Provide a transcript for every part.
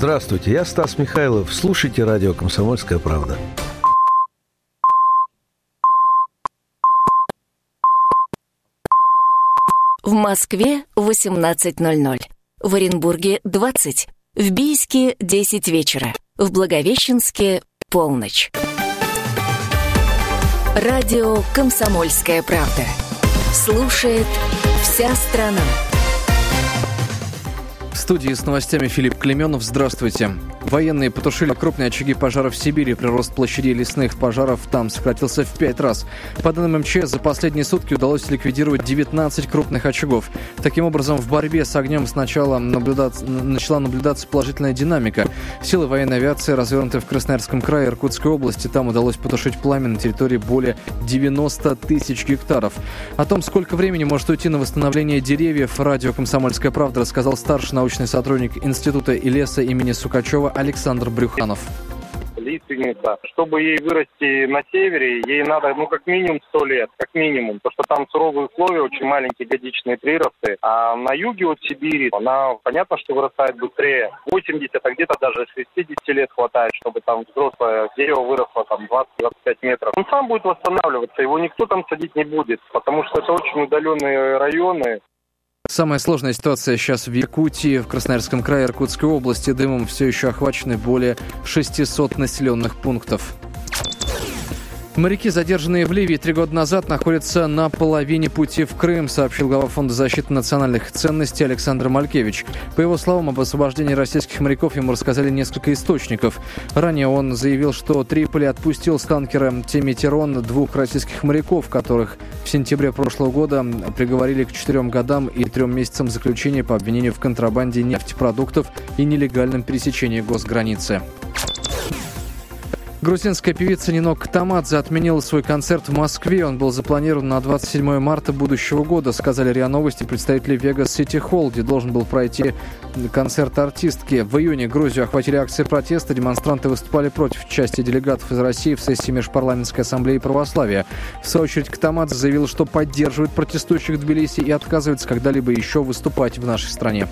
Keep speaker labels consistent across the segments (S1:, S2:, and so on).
S1: Здравствуйте, я Стас Михайлов. Слушайте радио «Комсомольская правда».
S2: В Москве 18.00. В Оренбурге 20. В Бийске 10 вечера. В Благовещенске полночь. Радио «Комсомольская правда». Слушает вся страна.
S3: В студии с новостями Филипп Клеменов. Здравствуйте. Военные потушили крупные очаги пожаров в Сибири. Прирост площадей лесных пожаров там сократился в пять раз. По данным МЧС, за последние сутки удалось ликвидировать 19 крупных очагов. Таким образом, в борьбе с огнем сначала наблюдаться, начала наблюдаться положительная динамика. Силы военной авиации развернуты в Красноярском крае Иркутской области. Там удалось потушить пламя на территории более 90 тысяч гектаров. О том, сколько времени может уйти на восстановление деревьев, радио «Комсомольская правда» рассказал старший научный сотрудник Института и леса имени Сукачева Александр Брюханов
S4: лиственница. Чтобы ей вырасти на севере, ей надо, ну, как минимум 100 лет, как минимум. Потому что там суровые условия, очень маленькие годичные приросты. А на юге от Сибири она, понятно, что вырастает быстрее. 80, а где-то даже 60 лет хватает, чтобы там взрослое дерево выросло там 20-25 метров. Он сам будет восстанавливаться, его никто там садить не будет, потому что это очень удаленные районы.
S3: Самая сложная ситуация сейчас в Якутии, в Красноярском крае Иркутской области. Дымом все еще охвачены более 600 населенных пунктов. Моряки, задержанные в Ливии три года назад, находятся на половине пути в Крым, сообщил глава Фонда защиты национальных ценностей Александр Малькевич. По его словам, об освобождении российских моряков ему рассказали несколько источников. Ранее он заявил, что Триполи отпустил с танкера Темитерон двух российских моряков, которых в сентябре прошлого года приговорили к четырем годам и трем месяцам заключения по обвинению в контрабанде нефтепродуктов и нелегальном пересечении госграницы. Грузинская певица Нино Катамадзе отменила свой концерт в Москве. Он был запланирован на 27 марта будущего года, сказали РИА Новости представители Vegas City Hall, где должен был пройти концерт артистки. В июне Грузию охватили акции протеста. Демонстранты выступали против части делегатов из России в сессии Межпарламентской ассамблеи православия. В свою очередь Катамадзе заявил, что поддерживает протестующих в Тбилиси и отказывается когда-либо еще выступать в нашей стране.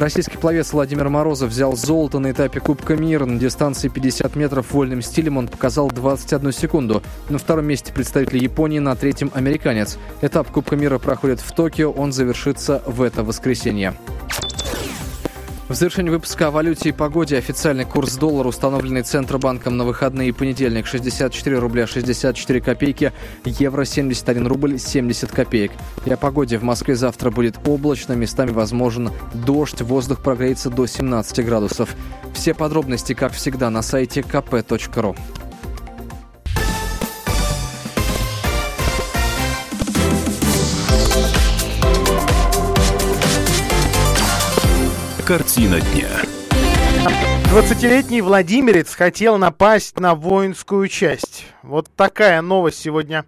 S3: Российский пловец Владимир Морозов взял золото на этапе Кубка мира. На дистанции 50 метров вольным стилем он показал 21 секунду. На втором месте представитель Японии, на третьем американец. Этап Кубка мира проходит в Токио, он завершится в это воскресенье. В завершении выпуска о валюте и погоде официальный курс доллара, установленный Центробанком на выходные и понедельник, 64 рубля 64 копейки, евро 71 рубль 70 копеек. И о погоде в Москве завтра будет облачно, местами возможен дождь, воздух прогреется до 17 градусов. Все подробности, как всегда, на сайте kp.ru.
S5: Картина дня.
S6: 20-летний Владимирец хотел напасть на воинскую часть. Вот такая новость сегодня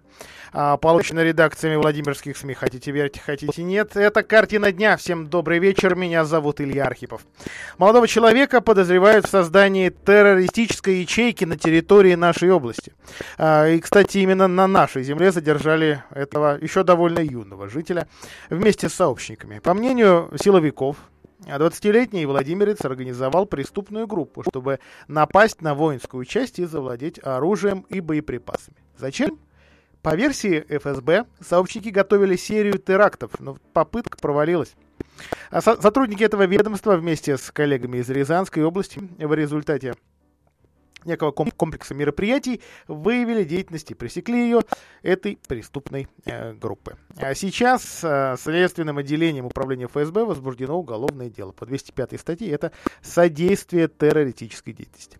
S6: а, получена редакциями Владимирских СМИ. Хотите верьте, хотите нет. Это картина дня. Всем добрый вечер. Меня зовут Илья Архипов. Молодого человека подозревают в создании террористической ячейки на территории нашей области. А, и, кстати, именно на нашей земле задержали этого еще довольно юного жителя вместе с сообщниками. По мнению силовиков, 20-летний Владимирец организовал преступную группу, чтобы напасть на воинскую часть и завладеть оружием и боеприпасами. Зачем? По версии ФСБ, сообщники готовили серию терактов, но попытка провалилась. А со- сотрудники этого ведомства вместе с коллегами из Рязанской области в результате некого комплекса мероприятий выявили деятельность и пресекли ее этой преступной э, группы. А сейчас э, следственным отделением управления ФСБ возбуждено уголовное дело по 205 статье. Это содействие террористической деятельности.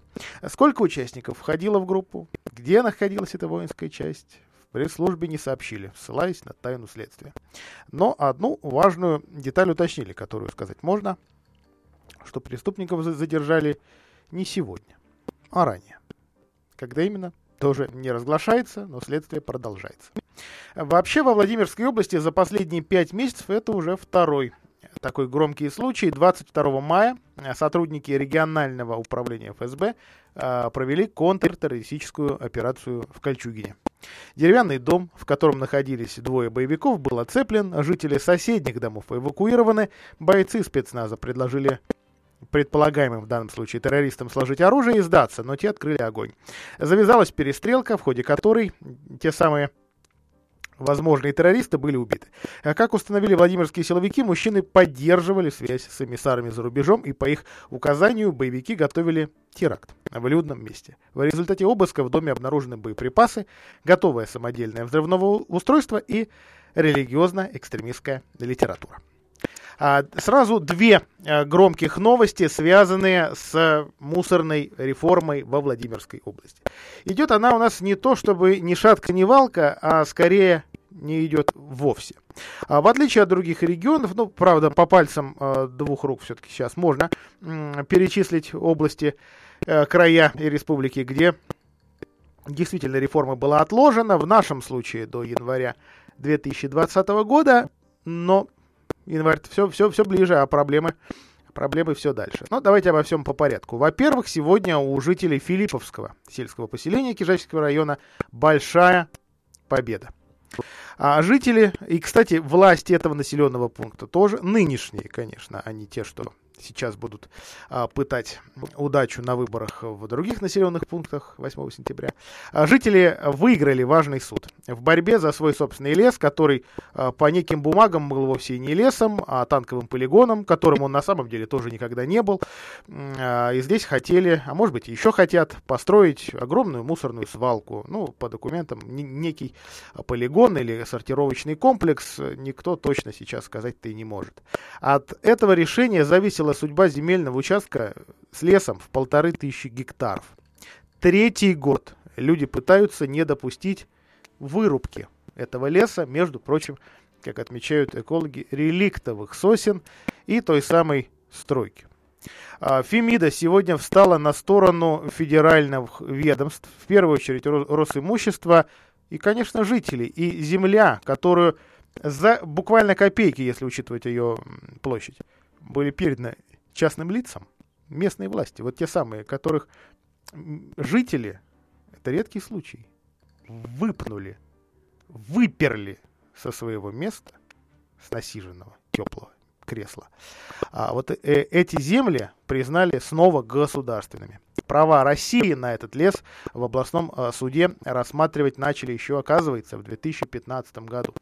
S6: Сколько участников входило в группу? Где находилась эта воинская часть? Пресс-службе не сообщили, ссылаясь на тайну следствия. Но одну важную деталь уточнили, которую сказать можно, что преступников задержали не сегодня а ранее. Когда именно, тоже не разглашается, но следствие продолжается. Вообще во Владимирской области за последние пять месяцев это уже второй такой громкий случай. 22 мая сотрудники регионального управления ФСБ а, провели контртеррористическую операцию в Кольчугине. Деревянный дом, в котором находились двое боевиков, был оцеплен, жители соседних домов эвакуированы, бойцы спецназа предложили предполагаемым в данном случае террористам сложить оружие и сдаться, но те открыли огонь. Завязалась перестрелка, в ходе которой те самые возможные террористы были убиты. А как установили владимирские силовики, мужчины поддерживали связь с эмиссарами за рубежом и по их указанию боевики готовили теракт в людном месте. В результате обыска в доме обнаружены боеприпасы, готовое самодельное взрывное устройство и религиозно-экстремистская литература. А, сразу две а, громких новости, связанные с мусорной реформой во Владимирской области. Идет она у нас не то, чтобы ни шатка, ни валка, а скорее не идет вовсе. А в отличие от других регионов, ну, правда, по пальцам э, двух рук все-таки сейчас можно э, перечислить области, э, края и республики, где действительно реформа была отложена, в нашем случае до января 2020 года, но январь все, все, все ближе, а проблемы, проблемы все дальше. Но давайте обо всем по порядку. Во-первых, сегодня у жителей Филипповского сельского поселения Кижачского района большая победа. А жители, и, кстати, власти этого населенного пункта тоже нынешние, конечно, а не те, что сейчас будут а, пытать удачу на выборах в других населенных пунктах 8 сентября. А, жители выиграли важный суд в борьбе за свой собственный лес, который а, по неким бумагам был вовсе не лесом, а танковым полигоном, которым он на самом деле тоже никогда не был. А, и здесь хотели, а может быть еще хотят, построить огромную мусорную свалку. Ну, по документам, некий полигон или сортировочный комплекс, никто точно сейчас сказать-то и не может. От этого решения зависело судьба земельного участка с лесом в полторы тысячи гектаров. Третий год люди пытаются не допустить вырубки этого леса, между прочим, как отмечают экологи, реликтовых сосен и той самой стройки. А, Фемида сегодня встала на сторону федеральных ведомств, в первую очередь Росимущества и, конечно, жителей. И земля, которую за буквально копейки, если учитывать ее площадь, были переданы частным лицам, местные власти, вот те самые, которых жители, это редкий случай, выпнули, выперли со своего места, с насиженного, теплого кресла. А вот э эти земли признали снова государственными. Права России на этот лес в областном э, суде рассматривать начали еще, оказывается, в 2015 году.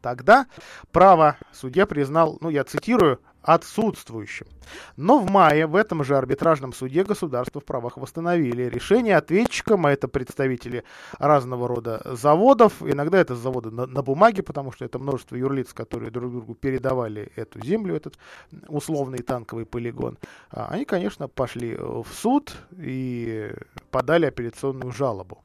S6: Тогда право судья признал, ну я цитирую, отсутствующим. Но в мае в этом же арбитражном суде государство в правах восстановили решение ответчикам, а это представители разного рода заводов, иногда это заводы на, на бумаге, потому что это множество юрлиц, которые друг другу передавали эту землю, этот условный танковый полигон. А они, конечно, пошли в суд и подали апелляционную жалобу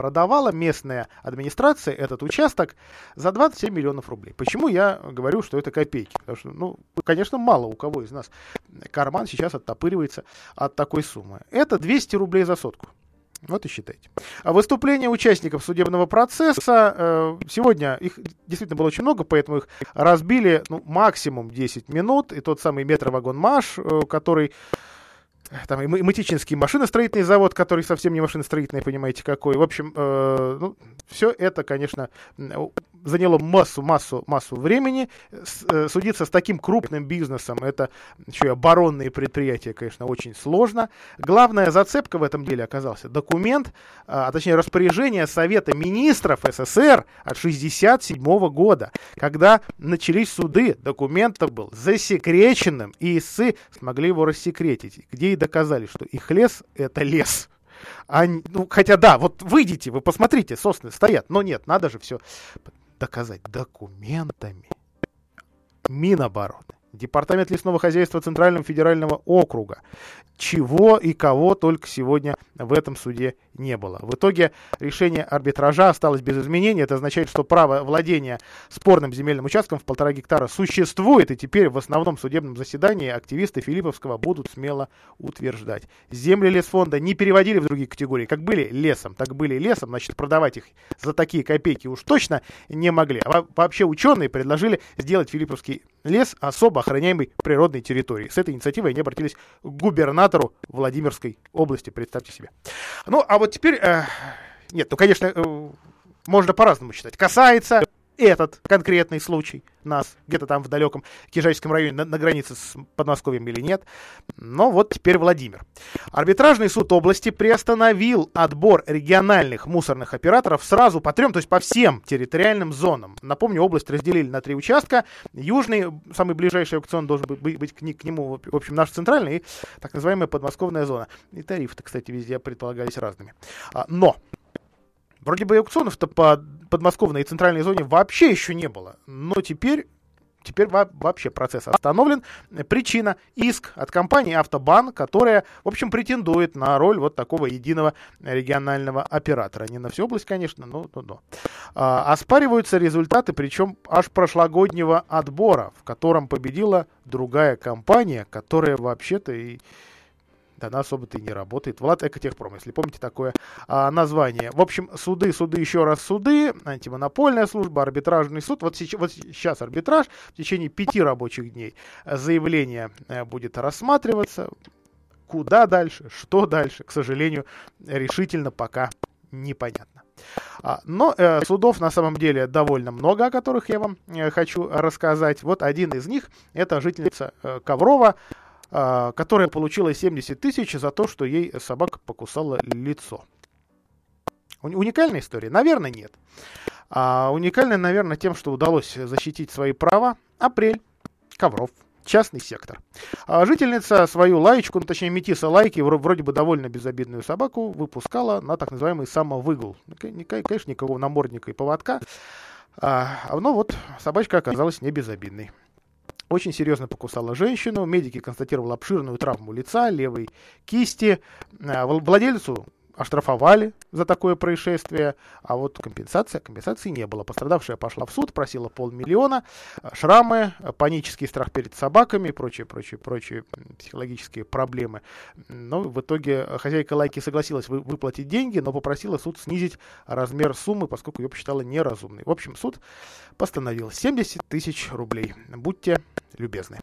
S6: продавала местная администрация этот участок за 27 миллионов рублей. Почему я говорю, что это копейки? Потому что, ну, конечно, мало у кого из нас карман сейчас оттопыривается от такой суммы. Это 200 рублей за сотку. Вот и считайте. А выступления участников судебного процесса, э, сегодня их действительно было очень много, поэтому их разбили ну, максимум 10 минут. И тот самый метровагон МАШ, э, который там и Матичинский машиностроительный завод, который совсем не машиностроительный, понимаете, какой. В общем, э, ну, все это, конечно, заняло массу, массу, массу времени. Э, судиться с таким крупным бизнесом, это еще и оборонные предприятия, конечно, очень сложно. Главная зацепка в этом деле оказался документ, а, а точнее распоряжение Совета министров СССР от 1967 года, когда начались суды, документ был засекреченным, и ИСы смогли его рассекретить, где и доказали, что их лес — это лес. А, ну, хотя да, вот выйдите, вы посмотрите, сосны стоят. Но нет, надо же все доказать документами. Минобороны. Департамент лесного хозяйства Центрального федерального округа. Чего и кого только сегодня в этом суде не было. В итоге решение арбитража осталось без изменений. Это означает, что право владения спорным земельным участком в полтора гектара существует, и теперь в основном судебном заседании активисты Филипповского будут смело утверждать. Земли лесфонда не переводили в другие категории. Как были лесом, так были лесом, значит, продавать их за такие копейки уж точно не могли. А вообще ученые предложили сделать Филипповский лес особо охраняемой природной территорией. С этой инициативой они обратились к губернатору Владимирской области, представьте себе. Ну, а вот теперь... Э, нет, ну, конечно, э, можно по-разному считать. Касается этот конкретный случай нас где-то там в далеком Кижайском районе на, на границе с Подмосковьем или нет. Но вот теперь Владимир. Арбитражный суд области приостановил отбор региональных мусорных операторов сразу по трем, то есть по всем территориальным зонам. Напомню, область разделили на три участка. Южный, самый ближайший аукцион должен быть, быть к, к нему, в общем, наш центральный и так называемая подмосковная зона. И тарифы-то, кстати, везде предполагались разными. А, но Вроде бы аукционов-то по подмосковной и центральной зоне вообще еще не было. Но теперь Теперь вообще процесс остановлен. Причина – иск от компании «Автобан», которая, в общем, претендует на роль вот такого единого регионального оператора. Не на всю область, конечно, но... но, но. А, оспариваются результаты, причем аж прошлогоднего отбора, в котором победила другая компания, которая вообще-то и она особо-то и не работает. Влад Экотехпром, если помните такое а, название. В общем, суды, суды, еще раз суды, антимонопольная служба, арбитражный суд. Вот сейчас, вот сейчас арбитраж в течение пяти рабочих дней заявление э, будет рассматриваться. Куда дальше, что дальше, к сожалению, решительно пока непонятно. А, но э, судов на самом деле довольно много, о которых я вам э, хочу рассказать. Вот один из них это жительница э, Коврова которая получила 70 тысяч за то, что ей собака покусала лицо. Уникальная история? Наверное, нет. А уникальная, наверное, тем, что удалось защитить свои права. Апрель. Ковров. Частный сектор. А жительница свою лаечку, ну, точнее метиса лайки, вроде бы довольно безобидную собаку, выпускала на так называемый самовыгул. Конечно, никакого намордника и поводка. А, но вот собачка оказалась не безобидной очень серьезно покусала женщину. Медики констатировали обширную травму лица, левой кисти. Э, владельцу оштрафовали за такое происшествие, а вот компенсация, компенсации не было. Пострадавшая пошла в суд, просила полмиллиона, шрамы, панический страх перед собаками и прочие, прочие, прочие психологические проблемы. Но в итоге хозяйка лайки согласилась вы, выплатить деньги, но попросила суд снизить размер суммы, поскольку ее посчитала неразумной. В общем, суд постановил 70 тысяч рублей. Будьте любезны.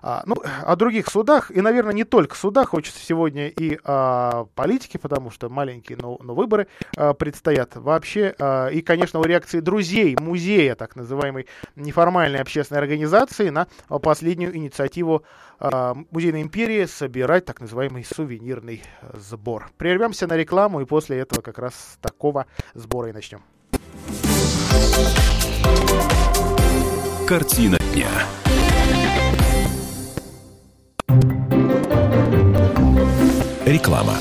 S6: А, ну, о других судах, и, наверное, не только судах, хочется сегодня и о политике, потому что маленькие, но, но выборы а, предстоят вообще. А, и, конечно, о реакции друзей музея, так называемой неформальной общественной организации, на последнюю инициативу а, Музейной империи собирать так называемый сувенирный сбор. Прервемся на рекламу, и после этого как раз такого сбора и начнем.
S5: Картина дня. Реклама.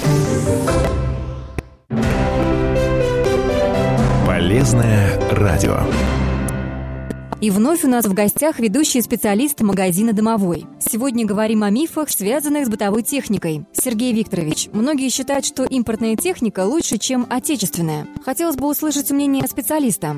S5: Полезное радио.
S7: И вновь у нас в гостях ведущий специалист магазина «Домовой». Сегодня говорим о мифах, связанных с бытовой техникой. Сергей Викторович, многие считают, что импортная техника лучше, чем отечественная. Хотелось бы услышать мнение специалиста.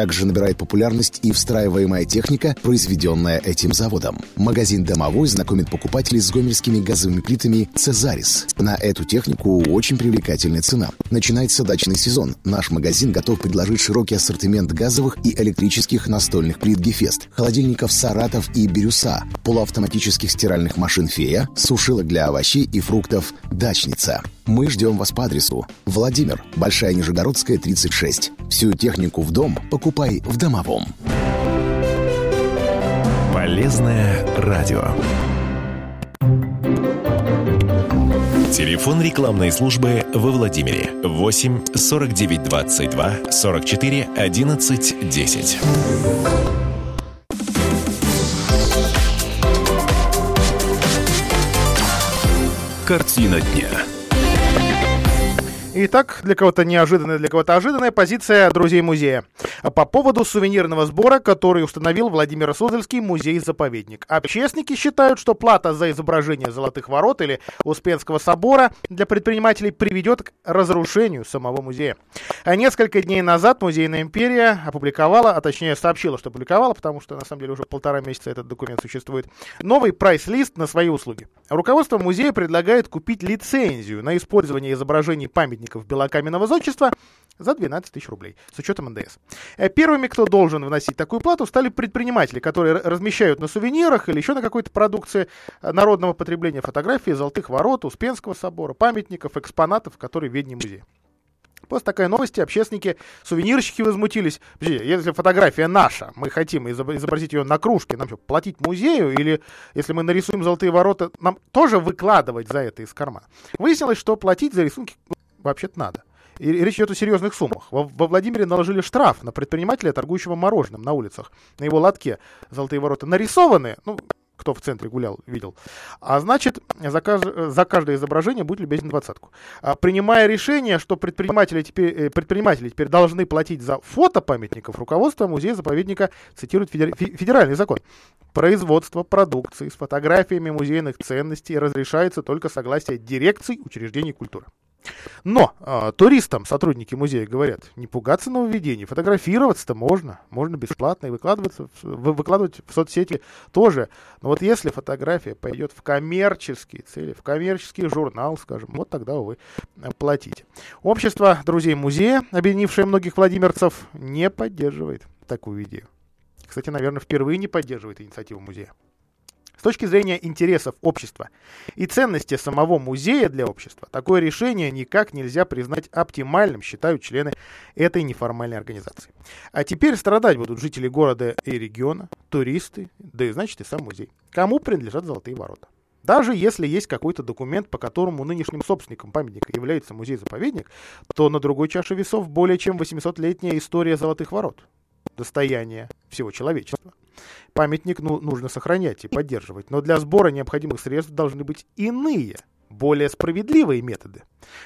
S8: Также набирает популярность и встраиваемая техника, произведенная этим заводом. Магазин «Домовой» знакомит покупателей с гомельскими газовыми плитами «Цезарис». На эту технику очень привлекательная цена. Начинается дачный сезон. Наш магазин готов предложить широкий ассортимент газовых и электрических настольных плит «Гефест», холодильников «Саратов» и «Бирюса», полуавтоматических стиральных машин «Фея», сушилок для овощей и фруктов «Дачница». Мы ждем вас по адресу Владимир, Большая Нижегородская, 36. Всю технику в дом покупай в Домовом.
S5: Полезное радио. Телефон рекламной службы во Владимире 8 49 22 44 11 10. Картина дня.
S6: Итак, для кого-то неожиданная, для кого-то ожиданная позиция друзей музея. По поводу сувенирного сбора, который установил Владимир Суздальский музей-заповедник. Общественники считают, что плата за изображение Золотых Ворот или Успенского собора для предпринимателей приведет к разрушению самого музея. А несколько дней назад Музейная империя опубликовала, а точнее сообщила, что опубликовала, потому что на самом деле уже полтора месяца этот документ существует, новый прайс-лист на свои услуги. Руководство музея предлагает купить лицензию на использование изображений памятников белокаменного зодчества за 12 тысяч рублей с учетом НДС. Э, первыми, кто должен вносить такую плату, стали предприниматели, которые размещают на сувенирах или еще на какой-то продукции э, народного потребления фотографии Золотых ворот, Успенского собора, памятников, экспонатов, которые в Ведне музея. После такой новости общественники, сувенирщики возмутились. Если фотография наша, мы хотим изобразить ее на кружке, нам что, платить музею? Или если мы нарисуем золотые ворота, нам тоже выкладывать за это из кармана? Выяснилось, что платить за рисунки вообще-то надо. И речь идет о серьезных суммах. Во, во Владимире наложили штраф на предпринимателя, торгующего мороженым на улицах. На его лотке золотые ворота нарисованы, ну, кто в центре гулял, видел. А значит, за, кажд... за каждое изображение будет любезен двадцатку. А, принимая решение, что предприниматели теперь, э, предприниматели теперь должны платить за фото памятников, руководство музея-заповедника цитирует федер... федеральный закон. Производство продукции с фотографиями музейных ценностей разрешается только согласие дирекций учреждений культуры. Но э, туристам сотрудники музея говорят, не пугаться нововведений, фотографироваться-то можно, можно бесплатно, и выкладываться, выкладывать в соцсети тоже. Но вот если фотография пойдет в коммерческие цели, в коммерческий журнал, скажем, вот тогда вы платите. Общество друзей музея, объединившее многих владимирцев, не поддерживает такую идею. Кстати, наверное, впервые не поддерживает инициативу музея. С точки зрения интересов общества и ценности самого музея для общества, такое решение никак нельзя признать оптимальным, считают члены этой неформальной организации. А теперь страдать будут жители города и региона, туристы, да и значит и сам музей. Кому принадлежат золотые ворота? Даже если есть какой-то документ, по которому нынешним собственником памятника является музей-заповедник, то на другой чаше весов более чем 800-летняя история Золотых Ворот. Достояние всего человечества. Памятник ну, нужно сохранять и поддерживать, но для сбора необходимых средств должны быть иные, более справедливые методы.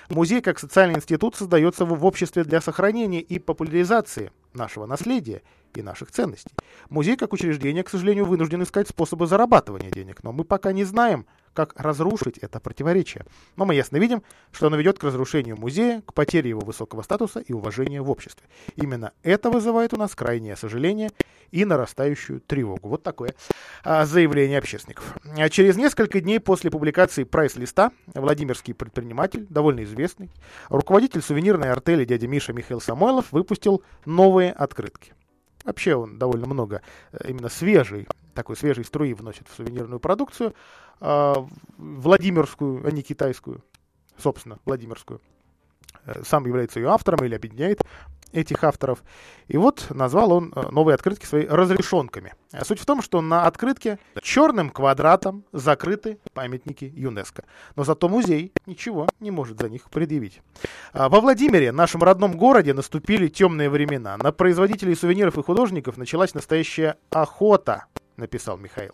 S6: Музей как социальный институт создается в обществе для сохранения и популяризации нашего наследия и наших ценностей. Музей как учреждение, к сожалению, вынужден искать способы зарабатывания денег, но мы пока не знаем, как разрушить это противоречие. Но мы ясно видим, что оно ведет к разрушению музея, к потере его высокого статуса и уважения в обществе. Именно это вызывает у нас крайнее сожаление и нарастающую тревогу. Вот такое а, заявление общественников. А через несколько дней после публикации прайс-листа Владимирский предприниматель, довольно известный, руководитель сувенирной артели дядя Миша Михаил Самойлов выпустил новые открытки. Вообще он довольно много э, именно свежей, такой свежей струи вносит в сувенирную продукцию, э, владимирскую, а не китайскую, собственно, владимирскую. Э, сам является ее автором или объединяет этих авторов. И вот назвал он э, новые открытки свои разрешенками. А суть в том, что на открытке черным квадратом закрыты памятники ЮНЕСКО. Но зато музей ничего не может за них предъявить. А во Владимире, нашем родном городе, наступили темные времена. На производителей сувениров и художников началась настоящая охота, написал Михаил.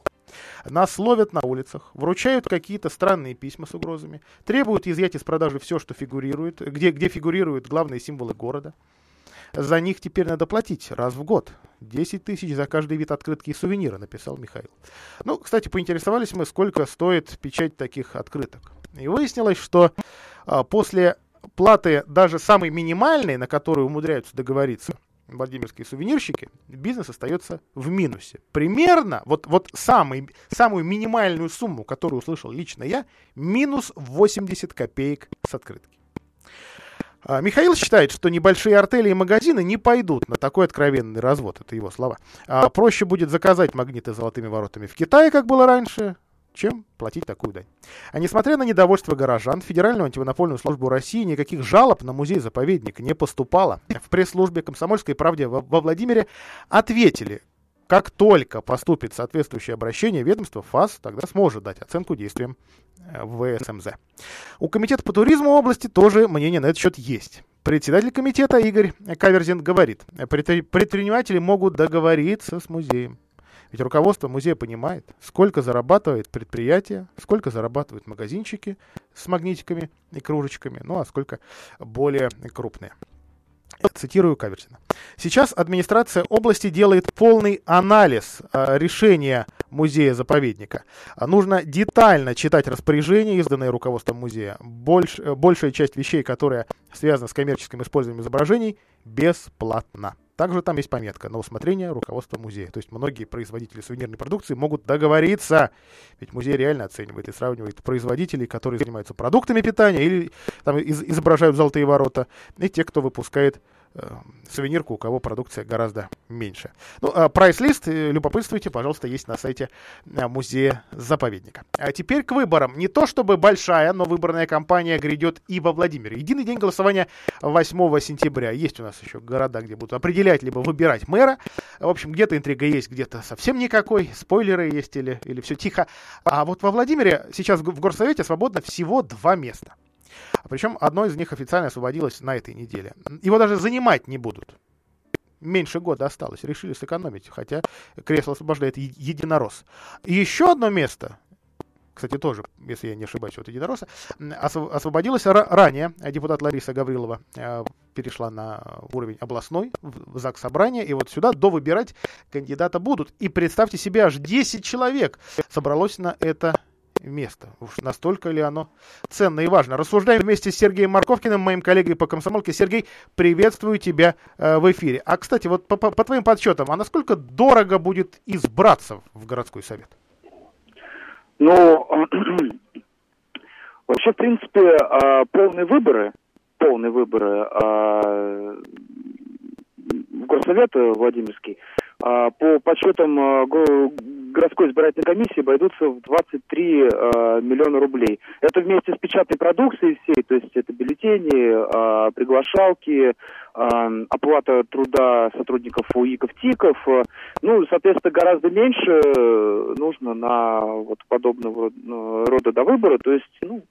S6: Нас ловят на улицах, вручают какие-то странные письма с угрозами, требуют изъять из продажи все, что фигурирует, где, где фигурируют главные символы города. За них теперь надо платить раз в год. 10 тысяч за каждый вид открытки и сувенира, написал Михаил. Ну, кстати, поинтересовались мы, сколько стоит печать таких открыток. И выяснилось, что а, после платы даже самой минимальной, на которую умудряются договориться владимирские сувенирщики, бизнес остается в минусе. Примерно, вот, вот самый, самую минимальную сумму, которую услышал лично я, минус 80 копеек с открытки. А, Михаил считает, что небольшие артели и магазины не пойдут на такой откровенный развод, это его слова. А проще будет заказать магниты с золотыми воротами в Китае, как было раньше, чем платить такую дань. А несмотря на недовольство горожан, Федеральную антимонопольную службу России никаких жалоб на музей-заповедник не поступало. В пресс-службе «Комсомольской правде» во Владимире ответили, как только поступит соответствующее обращение, ведомство ФАС тогда сможет дать оценку действиям э, ВСМЗ. У Комитета по туризму области тоже мнение на этот счет есть. Председатель комитета Игорь Каверзин говорит, предприниматели могут договориться с музеем. Ведь руководство музея понимает, сколько зарабатывает предприятие, сколько зарабатывают магазинчики с магнитиками и кружечками, ну а сколько более крупные. Цитирую Каверсина. Сейчас администрация области делает полный анализ э, решения музея-заповедника. Нужно детально читать распоряжения, изданные руководством музея. Больш, большая часть вещей, которые связаны с коммерческим использованием изображений, бесплатно. Также там есть пометка на усмотрение руководства музея. То есть многие производители сувенирной продукции могут договориться. Ведь музей реально оценивает и сравнивает производителей, которые занимаются продуктами питания или там, из, изображают золотые ворота, и те, кто выпускает сувенирку, у кого продукция гораздо меньше. Ну, а прайс-лист, э, любопытствуйте, пожалуйста, есть на сайте э, музея-заповедника. А теперь к выборам. Не то чтобы большая, но выборная кампания грядет и во Владимире. Единый день голосования 8 сентября. Есть у нас еще города, где будут определять, либо выбирать мэра. В общем, где-то интрига есть, где-то совсем никакой. Спойлеры есть или, или все тихо. А вот во Владимире сейчас в горсовете свободно всего два места. Причем одно из них официально освободилось на этой неделе. Его даже занимать не будут. Меньше года осталось. Решили сэкономить, хотя кресло освобождает единорос. Еще одно место, кстати, тоже, если я не ошибаюсь, от единороса, освободилось ранее. Депутат Лариса Гаврилова э, перешла на уровень областной, в ЗАГС собрания, и вот сюда довыбирать кандидата будут. И представьте себе, аж 10 человек собралось на это место. Уж настолько ли оно ценно и важно. Рассуждаем вместе с Сергеем Марковкиным, моим коллегой по комсомолке. Сергей, приветствую тебя э, в эфире. А, кстати, вот по, по, по твоим подсчетам, а насколько дорого будет избраться в городской совет?
S9: Ну, вообще, в принципе, а, полные выборы, полные выборы а, в горсовет Владимирский, а, по подсчетам городской избирательной комиссии обойдутся в 23 э, миллиона рублей. Это вместе с печатной продукцией всей, то есть это бюллетени, э, приглашалки, э, оплата труда сотрудников УИКов, ТИКов. Э, ну, соответственно, гораздо меньше нужно на вот подобного э, рода до выбора. То есть, ну,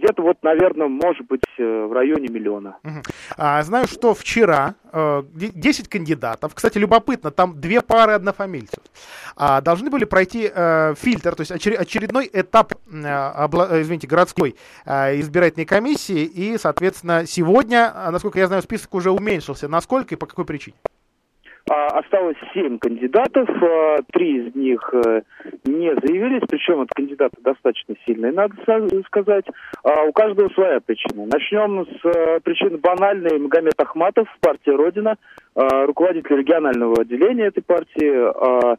S9: где-то вот, наверное, может быть э, в районе миллиона.
S6: А, знаю, что вчера э, 10 кандидатов, кстати, любопытно, там две пары однофамильцев, а, должны были пройти э, фильтр, то есть очередной этап, э, э, извините, городской э, избирательной комиссии, и, соответственно, сегодня, насколько я знаю, список уже уменьшился. Насколько и по какой причине?
S9: А, осталось семь кандидатов, а, три из них э, не заявились, причем от кандидата достаточно сильные, надо сказать. А, у каждого своя причина. Начнем с э, причины банальной. Магомед Ахматов, партия «Родина», руководитель регионального отделения этой партии,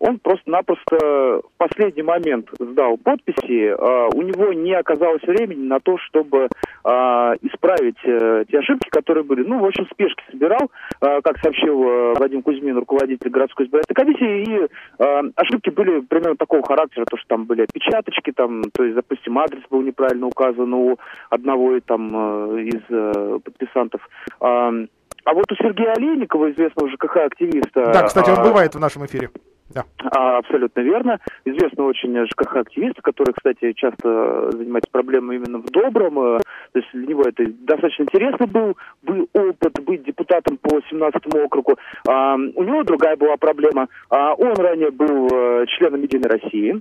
S9: он просто-напросто в последний момент сдал подписи. А, у него не оказалось времени на то, чтобы а, исправить э, те ошибки, которые были. Ну, в общем, в спешке собирал, а, как сообщил э, Вадим Кузьмин, руководитель городской избирательной комиссии, и ошибки были примерно такого характера, то, что там были опечаточки, там, то есть, допустим, адрес был неправильно указан у одного там, э, из подписантов. А вот у Сергея Олейникова, известного ЖКХ-активиста...
S6: Да, кстати, он бывает в нашем эфире.
S9: Да. А, абсолютно верно. Известный очень ЖКХ-активист, который, кстати, часто занимается проблемой именно в добром. Э, то есть для него это достаточно интересно был, был опыт быть депутатом по 17 округу. А, у него другая была проблема. А, он ранее был э, членом Единой России.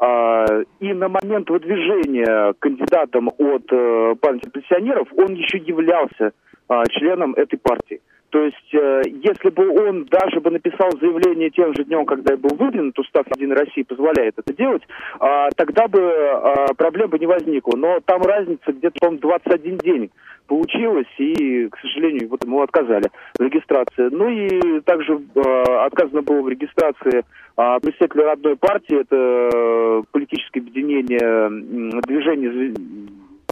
S9: А, и на момент выдвижения кандидатом от э, партии пенсионеров он еще являлся а, членом этой партии. То есть, э, если бы он даже бы написал заявление тем же днем, когда был выдвинут, устав Единой России позволяет это делать, э, тогда бы э, проблем бы не возникло. Но там разница где-то, по 21 день получилось, и, к сожалению, вот ему отказали в регистрации. Ну и также э, отказано было в регистрации э, представителя родной партии, это э, политическое объединение движение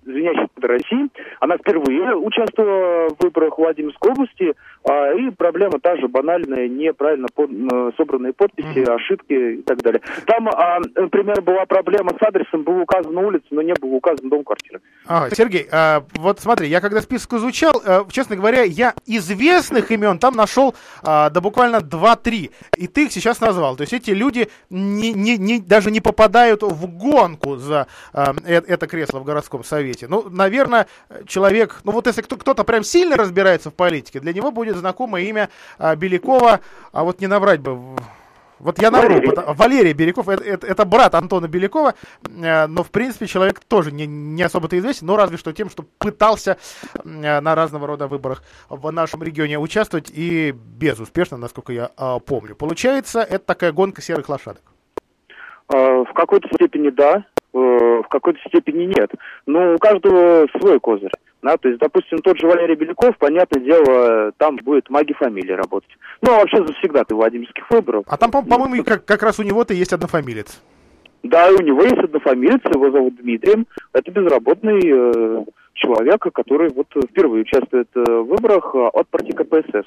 S9: звенящих под России. Она впервые участвовала в выборах Владимирской области. А, и проблема та же банальная, неправильно под, собранные подписи, mm-hmm. ошибки и так далее. Там, а, например, была проблема с адресом, был указан улица, но не был указан дом квартиры.
S6: А, Сергей, а, вот смотри, я когда список изучал, а, честно говоря, я известных имен там нашел а, да буквально 2-3, и ты их сейчас назвал. То есть эти люди не, не, не, даже не попадают в гонку за а, это кресло в городском совете. Ну, наверное, человек, ну вот если кто- кто-то прям сильно разбирается в политике, для него будет знакомое имя а, Белякова, а вот не наврать бы вот я навру, Валерий, Валерий Беляков, это, это, это брат Антона Белякова, э, но в принципе человек тоже не, не особо-то известен, но разве что тем, что пытался э, на разного рода выборах в нашем регионе участвовать и безуспешно, насколько я э, помню. Получается, это такая гонка серых лошадок.
S9: В какой-то степени да, в какой-то степени нет. Но у каждого свой козырь. Да, то есть, допустим, тот же Валерий Беляков, понятное дело, там будет маги фамилии работать. Ну, а вообще завсегда ты Владимирских выборов.
S6: А там, по-моему, как, как раз у него-то есть однофамилец.
S9: Да, и у него есть однофамилец, его зовут Дмитрием. Это безработный э, человек, который вот впервые участвует э, в выборах э, от партии КПСС.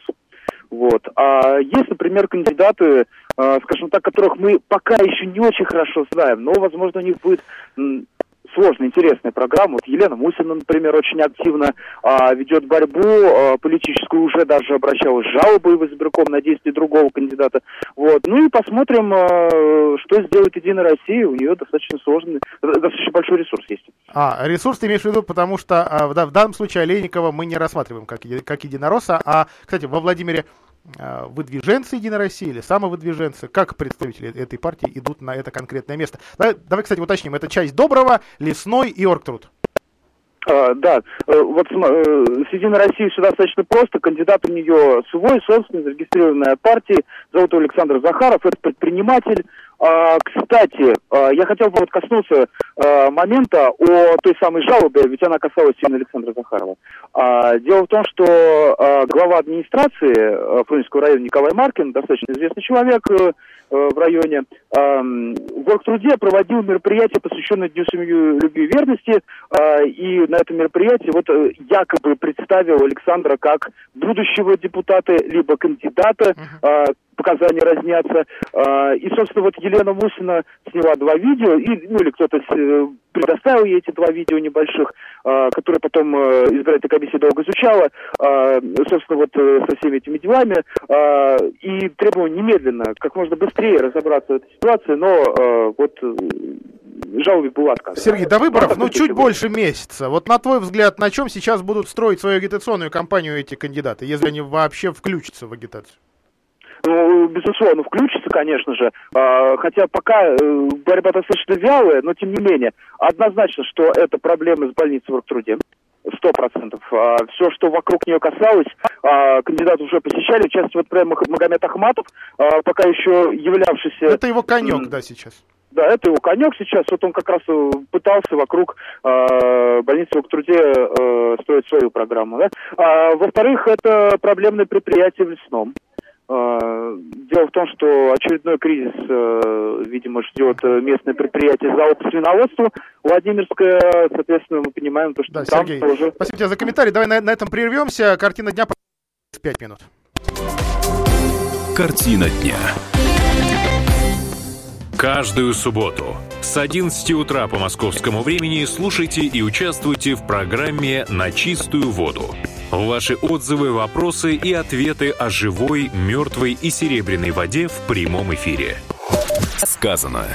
S9: Вот. А есть, например, кандидаты, э, скажем так, которых мы пока еще не очень хорошо знаем, но, возможно, у них будет сложная, интересная программа. Вот Елена Мусина, например, очень активно а, ведет борьбу а, политическую, уже даже обращалась с жалобой в избирком на действия другого кандидата. Вот. Ну и посмотрим, а, что сделает Единая Россия. У нее достаточно сложный, достаточно большой ресурс есть.
S6: А, ресурс ты имеешь в виду, потому что а, в, в данном случае Олейникова мы не рассматриваем как, как единоросса, а, кстати, во Владимире выдвиженцы Единой России или самовыдвиженцы, как представители этой партии идут на это конкретное место. Давай, давай кстати, уточним, это часть Доброго, Лесной и Оргтруд.
S9: А, да, э, вот э, с Единой Россией все достаточно просто. Кандидат у нее свой, собственный, зарегистрированная партия. Зовут его Александр Захаров, это предприниматель. А, кстати, а, я хотел бы вот коснуться а, момента о той самой жалобе, ведь она касалась именно Александра Захарова. Дело в том, что глава администрации Фрунзенского района Николай Маркин, достаточно известный человек э, в районе, в Оргтруде проводил мероприятие, посвященное Дню семьи, любви и верности, и на этом мероприятии вот э, якобы представил Александра как будущего депутата, либо кандидата, показания разнятся. И, собственно, вот Елена Мусина сняла два видео, и, ну или кто-то э, предоставил ей эти два видео небольших, э, которые потом э, избирательная комиссия долго изучала, собственно, вот со всеми этими делами, и требовала немедленно, как можно быстрее разобраться в этой ситуации, но вот жалобе был отказ.
S6: Сергей, до выборов, ну, чуть больше месяца. Вот на твой взгляд, на чем сейчас будут строить свою агитационную кампанию эти кандидаты, если они вообще включатся в агитацию?
S9: Ну, безусловно, включится, конечно же. А, хотя пока э, борьба достаточно вялая, но тем не менее. Однозначно, что это проблемы с больницей в Оргтруде. Сто процентов. А, все, что вокруг нее касалось, а, кандидаты уже посещали. В частности, вот прям Магомед Ахматов, пока еще являвшийся...
S6: Это его конек, да, сейчас.
S9: Да, это его конек сейчас. Вот он как раз э, пытался вокруг э, больницы в Октруде э, строить свою программу. Да? А, во-вторых, это проблемное предприятие в Лесном. А, дело в том, что очередной кризис, э, видимо, ждет э, местное предприятие залог свиноводству Владимирское. Соответственно, мы понимаем, то, что
S6: да, там Сергей, тоже... Спасибо тебе за комментарий. Давай на, на этом прервемся. Картина дня пять минут.
S5: Картина дня. Каждую субботу с 11 утра по московскому времени слушайте и участвуйте в программе «На чистую воду». Ваши отзывы, вопросы и ответы о живой, мертвой и серебряной воде в прямом эфире. Сказано.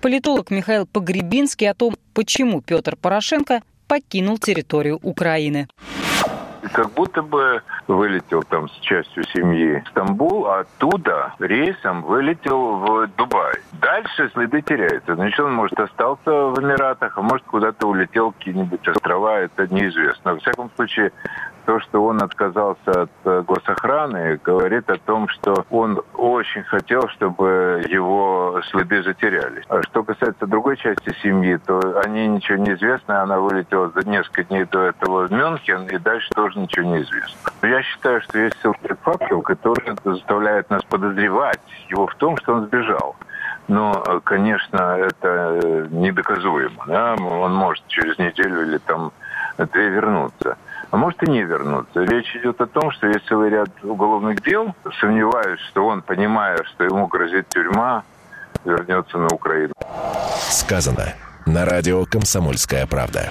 S10: Политолог Михаил Погребинский о том, почему Петр Порошенко покинул территорию Украины
S11: как будто бы вылетел там с частью семьи в Стамбул, а оттуда рейсом вылетел в Дубай. Дальше следы теряются. Значит, он, может, остался в Эмиратах, а может, куда-то улетел какие-нибудь острова, это неизвестно. Во всяком случае, то, что он отказался от э, госохраны, говорит о том, что он очень хотел, чтобы его следы затерялись. А что касается другой части семьи, то о ней ничего не известно. Она вылетела за несколько дней до этого в Мюнхен, и дальше тоже ничего не известно. Но я считаю, что есть целый фактор, который заставляет нас подозревать его в том, что он сбежал. Но, конечно, это э, недоказуемо. Да? Он может через неделю или там две вернуться. А может и не вернуться. Речь идет о том, что есть целый ряд уголовных дел. Сомневаюсь, что он, понимая, что ему грозит тюрьма, вернется на Украину.
S12: Сказано на радио «Комсомольская правда».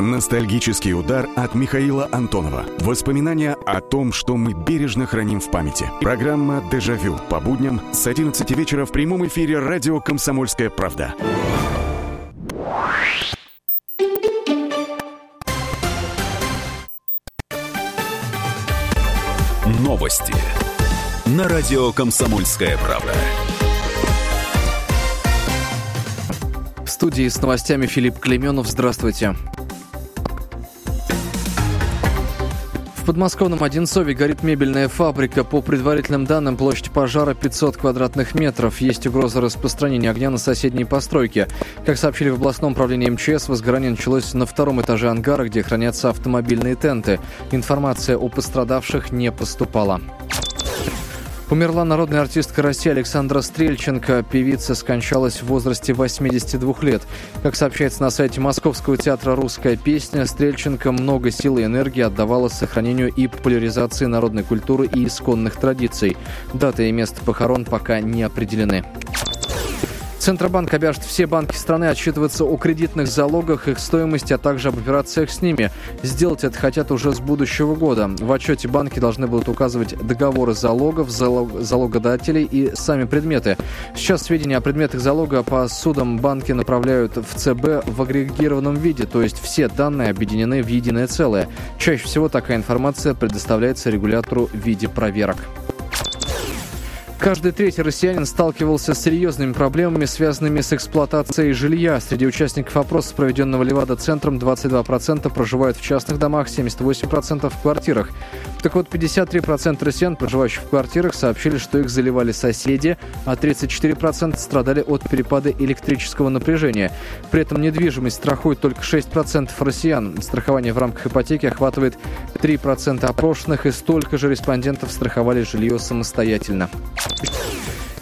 S13: Ностальгический удар от Михаила Антонова. Воспоминания о том, что мы бережно храним в памяти. Программа «Дежавю» по будням с 11 вечера в прямом эфире радио «Комсомольская правда».
S12: Новости на радио «Комсомольская правда».
S3: В студии с новостями Филипп Клеменов. Здравствуйте. В подмосковном Одинцове горит мебельная фабрика. По предварительным данным, площадь пожара 500 квадратных метров. Есть угроза распространения огня на соседние постройки. Как сообщили в областном управлении МЧС, возгорание началось на втором этаже ангара, где хранятся автомобильные тенты. Информация о пострадавших не поступала. Умерла народная артистка России Александра Стрельченко. Певица скончалась в возрасте 82 лет. Как сообщается на сайте Московского театра «Русская песня», Стрельченко много сил и энергии отдавала сохранению и популяризации народной культуры и исконных традиций. Дата и место похорон пока не определены. Центробанк обяжет все банки страны отчитываться о кредитных залогах, их стоимости, а также об операциях с ними. Сделать это хотят уже с будущего года. В отчете банки должны будут указывать договоры залогов, залог, залогодателей и сами предметы. Сейчас сведения о предметах залога по судам банки направляют в ЦБ в агрегированном виде, то есть все данные объединены в единое целое. Чаще всего такая информация предоставляется регулятору в виде проверок. Каждый третий россиянин сталкивался с серьезными проблемами, связанными с эксплуатацией жилья. Среди участников опроса, проведенного Левада-центром, 22% проживают в частных домах, 78% в квартирах. Так вот, 53% россиян, проживающих в квартирах, сообщили, что их заливали соседи, а 34% страдали от перепада электрического напряжения. При этом недвижимость страхует только 6% россиян. Страхование в рамках ипотеки охватывает 3% опрошенных, и столько же респондентов страховали жилье самостоятельно.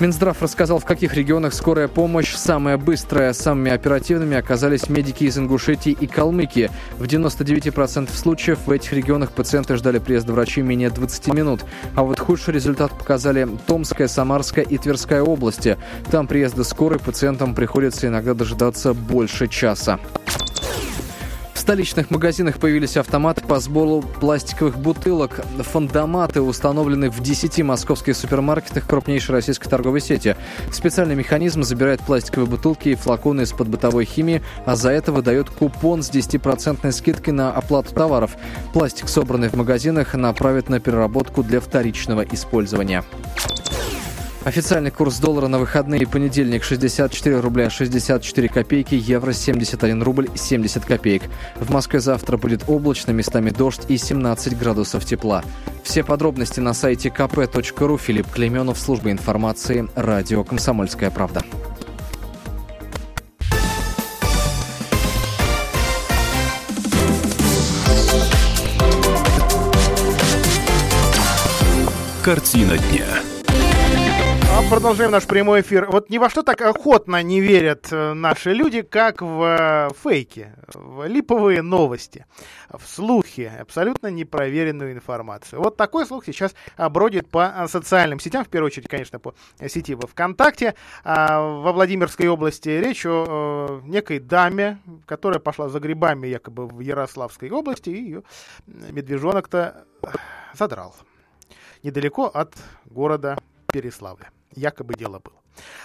S3: Минздрав рассказал, в каких регионах скорая помощь самая быстрая. Самыми оперативными оказались медики из Ингушетии и Калмыкии. В 99% случаев в этих регионах пациенты ждали приезда врачей менее 20 минут. А вот худший результат показали Томская, Самарская и Тверская области. Там приезда скорой пациентам приходится иногда дожидаться больше часа. В столичных магазинах появились автоматы по сбору пластиковых бутылок. Фандоматы установлены в 10 московских супермаркетах крупнейшей российской торговой сети. Специальный механизм забирает пластиковые бутылки и флаконы из-под бытовой химии, а за это выдает купон с 10% скидкой на оплату товаров. Пластик, собранный в магазинах, направят на переработку для вторичного использования. Официальный курс доллара на выходные понедельник 64 рубля 64 копейки, евро 71 рубль 70 копеек. В Москве завтра будет облачно, местами дождь и 17 градусов тепла. Все подробности на сайте kp.ru. Филипп Клеменов, служба информации, радио «Комсомольская правда».
S12: Картина дня.
S6: Продолжаем наш прямой эфир. Вот ни во что так охотно не верят э, наши люди, как в э, фейки, в липовые новости, в слухи, абсолютно непроверенную информацию. Вот такой слух сейчас а, бродит по а, социальным сетям, в первую очередь, конечно, по сети во ВКонтакте. А, во Владимирской области речь о некой даме, которая пошла за грибами якобы в Ярославской области, и ее медвежонок-то задрал недалеко от города Переславля якобы дело было.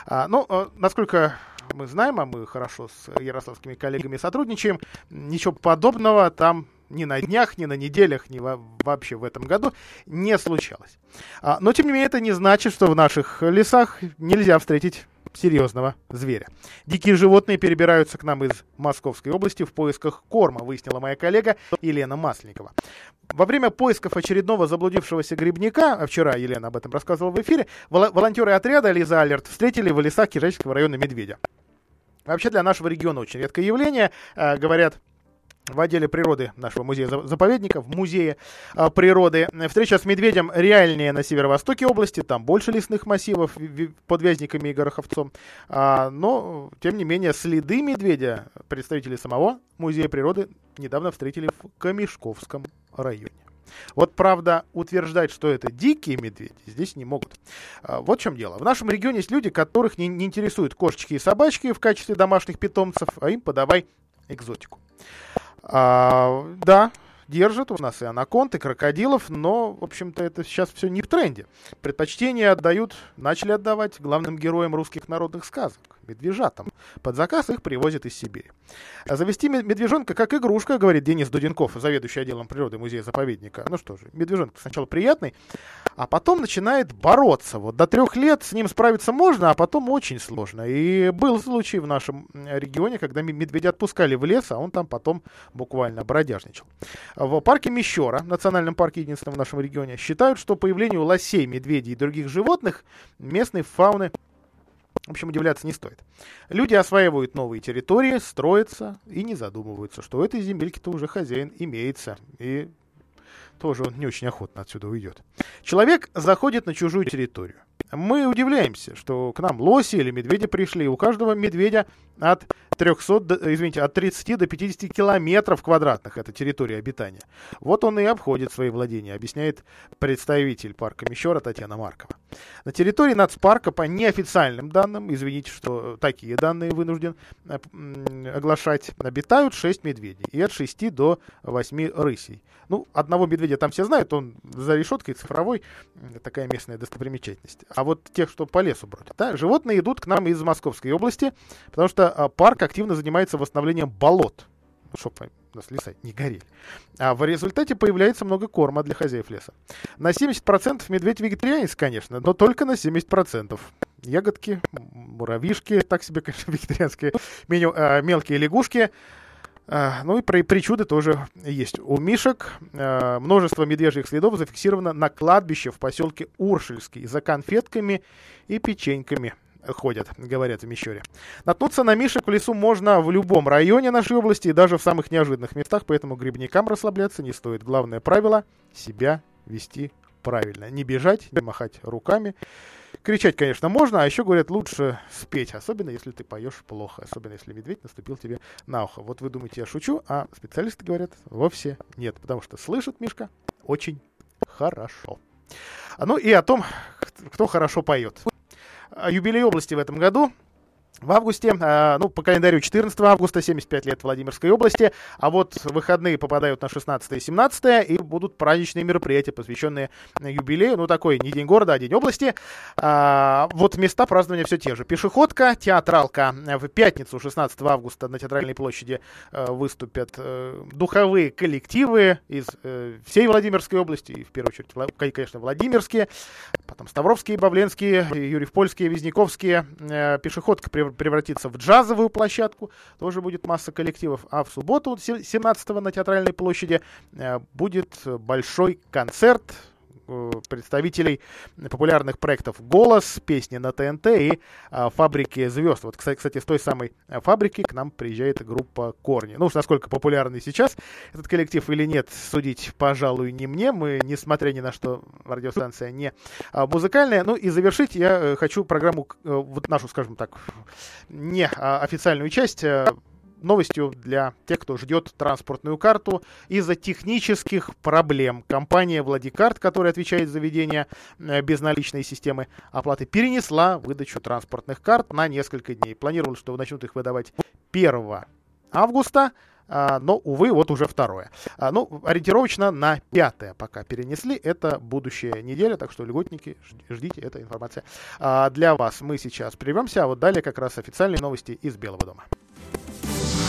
S6: А, ну, а, насколько мы знаем, а мы хорошо с ярославскими коллегами сотрудничаем, ничего подобного там ни на днях, ни на неделях, ни во, вообще в этом году не случалось. А, но, тем не менее, это не значит, что в наших лесах нельзя встретить серьезного зверя. Дикие животные перебираются к нам из Московской области в поисках корма, выяснила моя коллега Елена Масленникова. Во время поисков очередного заблудившегося грибника, а вчера Елена об этом рассказывала в эфире, волонтеры отряда Лиза Алерт встретили в лесах Киржачского района медведя. Вообще для нашего региона очень редкое явление. Э, говорят, в отделе природы нашего музея-заповедника, в музее а, природы. Встреча с медведем реальнее на северо-востоке области, там больше лесных массивов под Вязниками и Гороховцом. А, но, тем не менее, следы медведя представители самого музея природы недавно встретили в Камешковском районе. Вот, правда, утверждать, что это дикие медведи, здесь не могут. А, вот в чем дело. В нашем регионе есть люди, которых не, не интересуют кошечки и собачки в качестве домашних питомцев, а им подавай экзотику. А, да, держат у нас и анаконд, и крокодилов, но, в общем-то, это сейчас все не в тренде. Предпочтение отдают, начали отдавать главным героям русских народных сказок медвежатам. Под заказ их привозят из Сибири. А завести медвежонка как игрушка, говорит Денис Дуденков, заведующий отделом природы музея-заповедника. Ну что же, медвежонок сначала приятный, а потом начинает бороться. Вот до трех лет с ним справиться можно, а потом очень сложно. И был случай в нашем регионе, когда медведя отпускали в лес, а он там потом буквально бродяжничал. В парке Мещера, национальном парке единственном в нашем регионе, считают, что появлению лосей, медведей и других животных местной фауны в общем, удивляться не стоит. Люди осваивают новые территории, строятся и не задумываются, что у этой земельки-то уже хозяин имеется. И тоже он не очень охотно отсюда уйдет. Человек заходит на чужую территорию. Мы удивляемся, что к нам лоси или медведи пришли. У каждого медведя от 300, извините, от 30 до 50 километров квадратных это территория обитания. Вот он и обходит свои владения, объясняет представитель парка Мещера Татьяна Маркова. На территории нацпарка по неофициальным данным, извините, что такие данные вынужден э, оглашать, обитают 6 медведей и от 6 до 8 рысей. Ну, одного медведя там все знают, он за решеткой цифровой, такая местная достопримечательность. А вот тех, что по лесу бродят, да, животные идут к нам из Московской области, потому что а, парк активно занимается восстановлением болот, ну, чтобы у нас леса не горели. А в результате появляется много корма для хозяев леса. На 70% медведь вегетарианец, конечно, но только на 70%. Ягодки, муравьишки, так себе, конечно, вегетарианские, меню, а, мелкие лягушки, а, ну и при, причуды тоже есть. У мишек а, множество медвежьих следов зафиксировано на кладбище в поселке Уршельский за конфетками и печеньками ходят, говорят в Мещере. Наткнуться на мишек в лесу можно в любом районе нашей области и даже в самых неожиданных местах, поэтому грибникам расслабляться не стоит. Главное правило — себя вести правильно. Не бежать, не махать руками. Кричать, конечно, можно, а еще говорят, лучше спеть, особенно если ты поешь плохо, особенно если медведь наступил тебе на ухо. Вот вы думаете, я шучу, а специалисты говорят, вовсе нет, потому что слышит Мишка очень хорошо. Ну и о том, кто хорошо поет. Юбилей области в этом году в августе, э, ну, по календарю 14 августа, 75 лет Владимирской области, а вот выходные попадают на 16 и 17 и будут праздничные мероприятия, посвященные юбилею, ну, такой не день города, а день области. А, вот места празднования все те же. Пешеходка, театралка. В пятницу, 16 августа, на Театральной площади э, выступят э, духовые коллективы из э, всей Владимирской области, и в первую очередь, конечно, Владимирские, потом Ставровские, Бавленские, Юрьев-Польские, Визняковские. Э, пешеходка превратится в джазовую площадку, тоже будет масса коллективов. А в субботу, 17 на Театральной площади, э, будет большой концерт представителей популярных проектов «Голос», песни на ТНТ и а, «Фабрики звезд». Вот, кстати, с той самой э, фабрики к нам приезжает группа «Корни». Ну уж насколько популярный сейчас этот коллектив или нет, судить, пожалуй, не мне. Мы, несмотря ни на что, радиостанция не а, музыкальная. Ну и завершить я э, хочу программу, вот нашу, скажем так, не а, официальную часть новостью для тех, кто ждет транспортную карту. Из-за технических проблем компания Владикарт, которая отвечает за ведение э, безналичной системы оплаты, перенесла выдачу транспортных карт на несколько дней. Планировали, что начнут их выдавать 1 августа, а, но, увы, вот уже второе. А, ну, ориентировочно на пятое пока перенесли. Это будущая неделя, так что, льготники, ждите, эта информация а, для вас. Мы сейчас прервемся, а вот далее как раз официальные новости из Белого дома.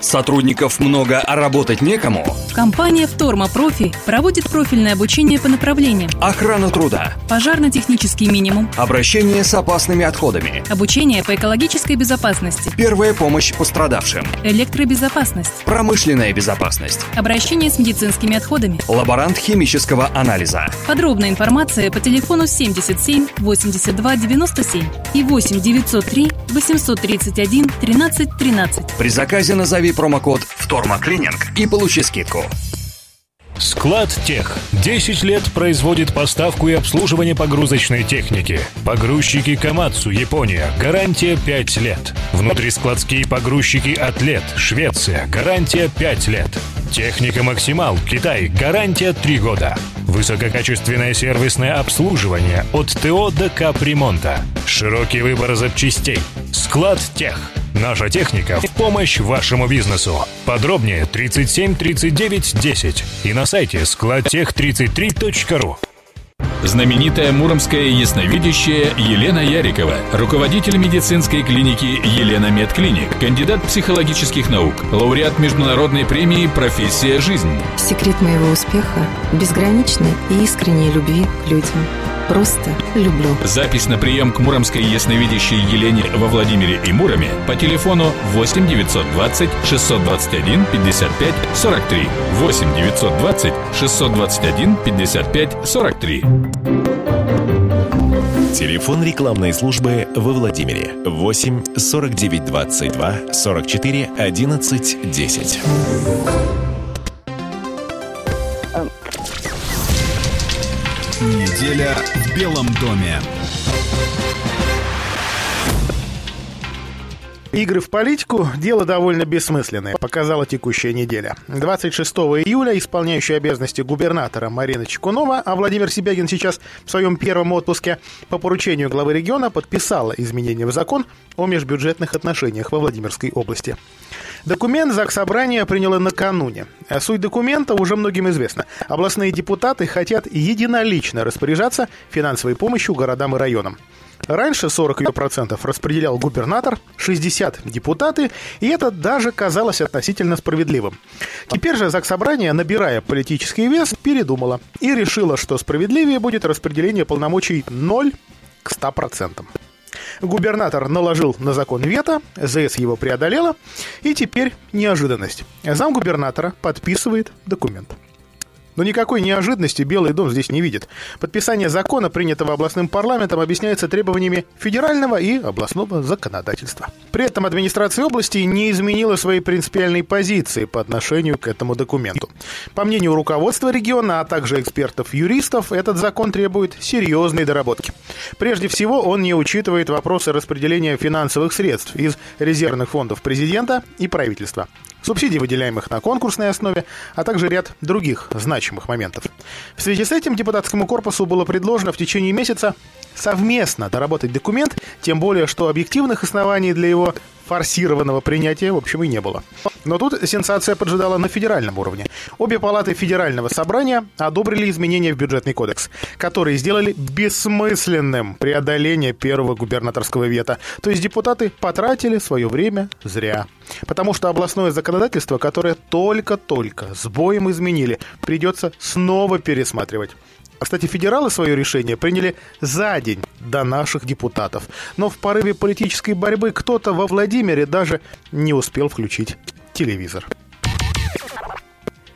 S14: Сотрудников много, а работать некому?
S15: Компания «Вторма Профи» проводит профильное обучение по направлениям
S14: Охрана труда,
S15: пожарно-технический минимум,
S14: обращение с опасными отходами,
S15: обучение по экологической безопасности,
S14: первая помощь пострадавшим,
S15: электробезопасность,
S14: промышленная безопасность,
S15: обращение с медицинскими отходами.
S14: лаборант химического анализа.
S15: Подробная информация по телефону 77 82 97 и 8 903 831 13 13.
S14: При заказе назови промокод «Втормоклининг» и получи скидку.
S16: Склад Тех. 10 лет производит поставку и обслуживание погрузочной техники. Погрузчики Камацу, Япония. Гарантия 5 лет. Внутрискладские погрузчики Атлет, Швеция. Гарантия 5 лет. Техника Максимал, Китай. Гарантия 3 года. Высококачественное сервисное обслуживание от ТО до капремонта. Широкий выбор запчастей. Склад Тех. Наша техника в помощь вашему бизнесу. Подробнее 37 39 10 и на сайте складтех33.ру.
S17: Знаменитая муромская ясновидящая Елена Ярикова, руководитель медицинской клиники Елена Медклиник, кандидат психологических наук, лауреат международной премии «Профессия жизнь».
S18: Секрет моего успеха – безграничной и искренней любви к людям. Просто люблю.
S17: Запись на прием к муромской ясновидящей Елене во Владимире и Муроме по телефону 8 920 621 55 43. 8 920 621 55 43.
S12: Телефон рекламной службы во Владимире 8 49 22 44 11 10.
S19: Неделя в Белом доме.
S6: Игры в политику – дело довольно бессмысленное, показала текущая неделя. 26 июля исполняющая обязанности губернатора Марина Чекунова, а Владимир Сибягин сейчас в своем первом отпуске, по поручению главы региона подписала изменения в закон о межбюджетных отношениях во Владимирской области. Документ ЗАГС Собрания приняло накануне. А Суть документа уже многим известна. Областные депутаты хотят единолично распоряжаться финансовой помощью городам и районам. Раньше 40% распределял губернатор, 60 депутаты, и это даже казалось относительно справедливым. Теперь же Заксобрание, набирая политический вес, передумала и решила, что справедливее будет распределение полномочий 0 к 100%. Губернатор наложил на закон вето, ЗС его преодолела, и теперь неожиданность. Замгубернатора подписывает документ. Но никакой неожиданности Белый дом здесь не видит. Подписание закона, принятого областным парламентом, объясняется требованиями федерального и областного законодательства. При этом администрация области не изменила своей принципиальной позиции по отношению к этому документу. По мнению руководства региона, а также экспертов-юристов, этот закон требует серьезной доработки. Прежде всего, он не учитывает вопросы распределения финансовых средств из резервных фондов президента и правительства субсидий, выделяемых на конкурсной основе, а также ряд других значимых моментов. В связи с этим депутатскому корпусу было предложено в течение месяца совместно доработать документ, тем более, что объективных оснований для его форсированного принятия, в общем, и не было. Но тут сенсация поджидала на федеральном уровне. Обе палаты федерального собрания одобрили изменения в бюджетный кодекс, которые сделали бессмысленным преодоление первого губернаторского вето. То есть депутаты потратили свое время зря. Потому что областное законодательство, которое только-только с боем изменили, придется снова пересматривать. Кстати, федералы свое решение приняли за день до наших депутатов. Но в порыве политической борьбы кто-то во Владимире даже не успел включить телевизор.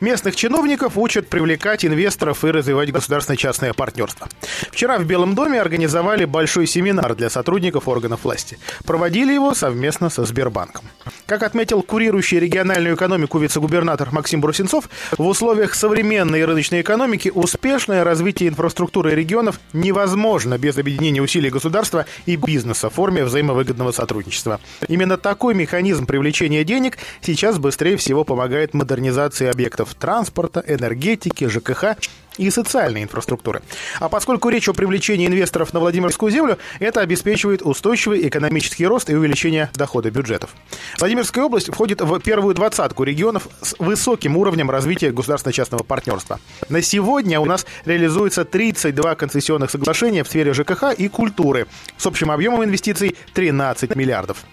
S6: Местных чиновников учат привлекать инвесторов и развивать государственно-частное партнерство. Вчера в Белом доме организовали большой семинар для сотрудников органов власти. Проводили его совместно со Сбербанком. Как отметил курирующий региональную экономику вице-губернатор Максим Брусенцов, в условиях современной рыночной экономики успешное развитие инфраструктуры регионов невозможно без объединения усилий государства и бизнеса в форме взаимовыгодного сотрудничества. Именно такой механизм привлечения денег сейчас быстрее всего помогает модернизации объектов транспорта, энергетики, ЖКХ и социальной инфраструктуры. А поскольку речь о привлечении инвесторов на Владимирскую землю, это обеспечивает устойчивый экономический рост и увеличение дохода бюджетов. Владимирская область входит в первую двадцатку регионов с высоким уровнем развития государственно-частного партнерства. На сегодня у нас реализуется 32 концессионных соглашения в сфере ЖКХ и культуры с общим объемом инвестиций 13 миллиардов.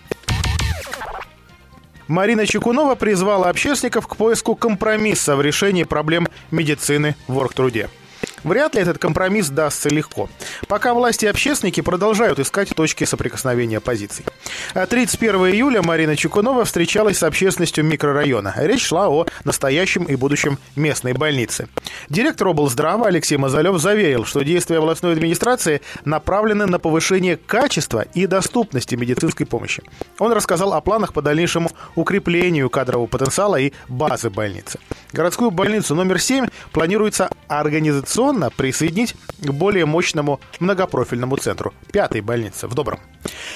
S6: Марина Чекунова призвала общественников к поиску компромисса в решении проблем медицины в оргтруде. Вряд ли этот компромисс дастся легко. Пока власти и общественники продолжают искать точки соприкосновения позиций. 31 июля Марина Чукунова встречалась с общественностью микрорайона. Речь шла о настоящем и будущем местной больнице. Директор облздрава Алексей Мазалев заверил, что действия областной администрации направлены на повышение качества и доступности медицинской помощи. Он рассказал о планах по дальнейшему укреплению кадрового потенциала и базы больницы. Городскую больницу номер 7 планируется организационно присоединить к более мощному многопрофильному центру – пятой больнице в Добром.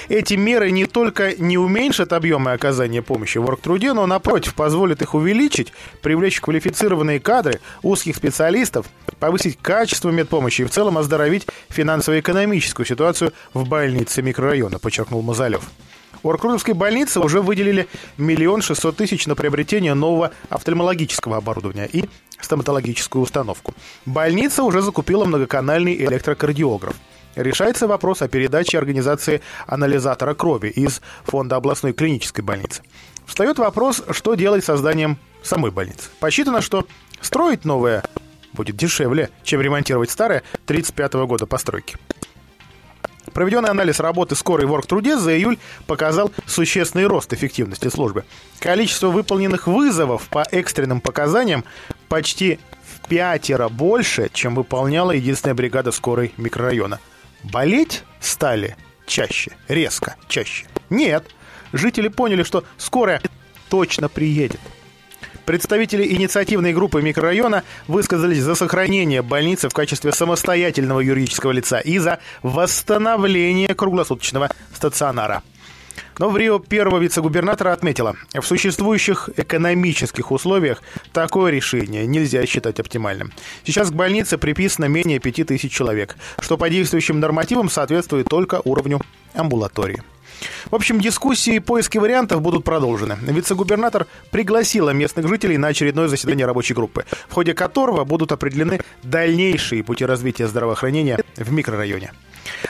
S6: Эти меры не только не уменьшат объемы оказания помощи в оргтруде, но, напротив, позволят их увеличить, привлечь квалифицированные кадры, узких специалистов, повысить качество медпомощи и в целом оздоровить финансово-экономическую ситуацию в больнице микрорайона, подчеркнул Мазалев. У Аркрутовской больницы уже выделили миллион шестьсот тысяч на приобретение нового офтальмологического оборудования и стоматологическую установку. Больница уже закупила многоканальный электрокардиограф. Решается вопрос о передаче организации анализатора крови из фонда областной клинической больницы. Встает вопрос, что делать с созданием самой больницы. Посчитано, что строить новое будет дешевле, чем ремонтировать старое 35 года постройки. Проведенный анализ работы скорой в оргтруде за июль показал существенный рост эффективности службы. Количество выполненных вызовов по экстренным показаниям почти в пятеро больше, чем выполняла единственная бригада скорой микрорайона. Болеть стали чаще, резко чаще. Нет, жители поняли, что скорая точно приедет. Представители инициативной группы микрорайона высказались за сохранение больницы в качестве самостоятельного юридического лица и за восстановление круглосуточного стационара. Но в Рио первого вице-губернатора отметила, в существующих экономических условиях такое решение нельзя считать оптимальным. Сейчас к больнице приписано менее 5000 человек, что по действующим нормативам соответствует только уровню амбулатории. В общем, дискуссии и поиски вариантов будут продолжены. Вице-губернатор пригласила местных жителей на очередное заседание рабочей группы, в ходе которого будут определены дальнейшие пути развития здравоохранения в микрорайоне.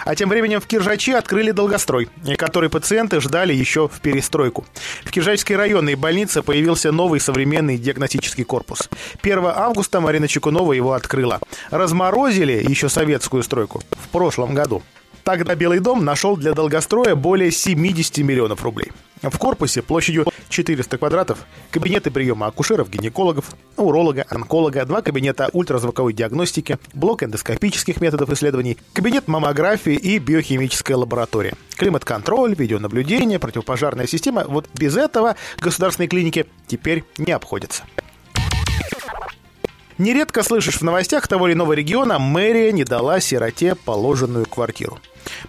S6: А тем временем в Киржаче открыли долгострой, который пациенты ждали еще в перестройку. В Киржачской районной больнице появился новый современный диагностический корпус. 1 августа Марина Чекунова его открыла. Разморозили еще советскую стройку в прошлом году. Тогда Белый дом нашел для долгостроя более 70 миллионов рублей. В корпусе площадью 400 квадратов кабинеты приема акушеров, гинекологов, уролога, онколога, два кабинета ультразвуковой диагностики, блок эндоскопических методов исследований, кабинет маммографии и биохимическая лаборатория, климат-контроль, видеонаблюдение, противопожарная система. Вот без этого государственные клиники теперь не обходятся. Нередко слышишь в новостях того или иного региона, мэрия не дала сироте положенную квартиру.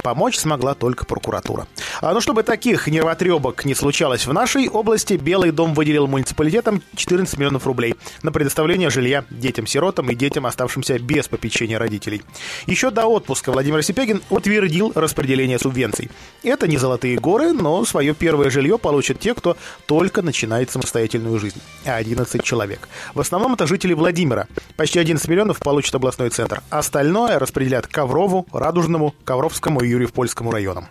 S6: Помочь смогла только прокуратура. А ну, чтобы таких нервотребок не случалось в нашей области, Белый дом выделил муниципалитетам 14 миллионов рублей на предоставление жилья детям-сиротам и детям, оставшимся без попечения родителей. Еще до отпуска Владимир Сипягин утвердил распределение субвенций. Это не золотые горы, но свое первое жилье получат те, кто только начинает самостоятельную жизнь. 11 человек. В основном это жители Владимира. Почти 11 миллионов получит областной центр. Остальное распределят Коврову, Радужному, Ковровскому и Юрьев-Польскому районам.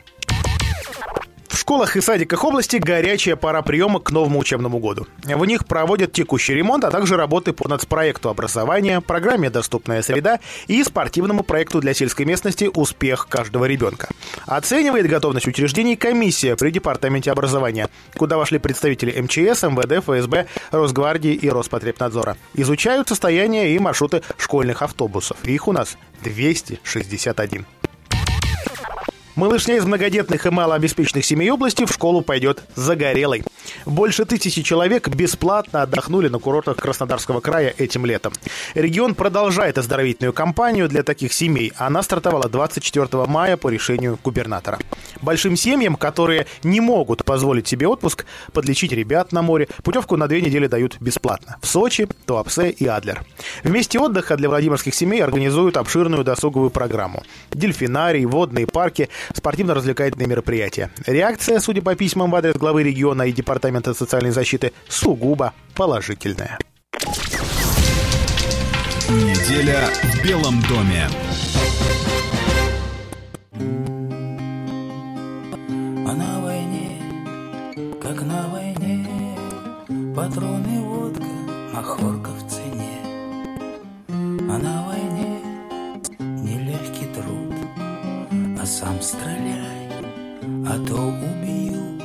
S6: В школах и садиках области горячая пора приема к новому учебному году. В них проводят текущий ремонт, а также работы по нацпроекту образования, программе «Доступная среда» и спортивному проекту для сельской местности «Успех каждого ребенка». Оценивает готовность учреждений комиссия при Департаменте образования, куда вошли представители МЧС, МВД, ФСБ, Росгвардии и Роспотребнадзора. Изучают состояние и маршруты школьных автобусов. Их у нас 261. Малышня из многодетных и малообеспеченных семей области в школу пойдет загорелой. Больше тысячи человек бесплатно отдохнули на курортах Краснодарского края этим летом. Регион продолжает оздоровительную кампанию для таких семей. Она стартовала 24 мая по решению губернатора. Большим семьям, которые не могут позволить себе отпуск, подлечить ребят на море, путевку на две недели дают бесплатно. В Сочи, Туапсе и Адлер. Вместе отдыха для владимирских семей организуют обширную досуговую программу. Дельфинарий, водные парки, спортивно-развлекательные мероприятия. Реакция, судя по письмам в адрес главы региона и Департамента социальной защиты, сугубо положительная.
S19: Неделя в Белом доме.
S20: А на войне, как на войне, патроны, водка, махорка в стреляй, а то убьют.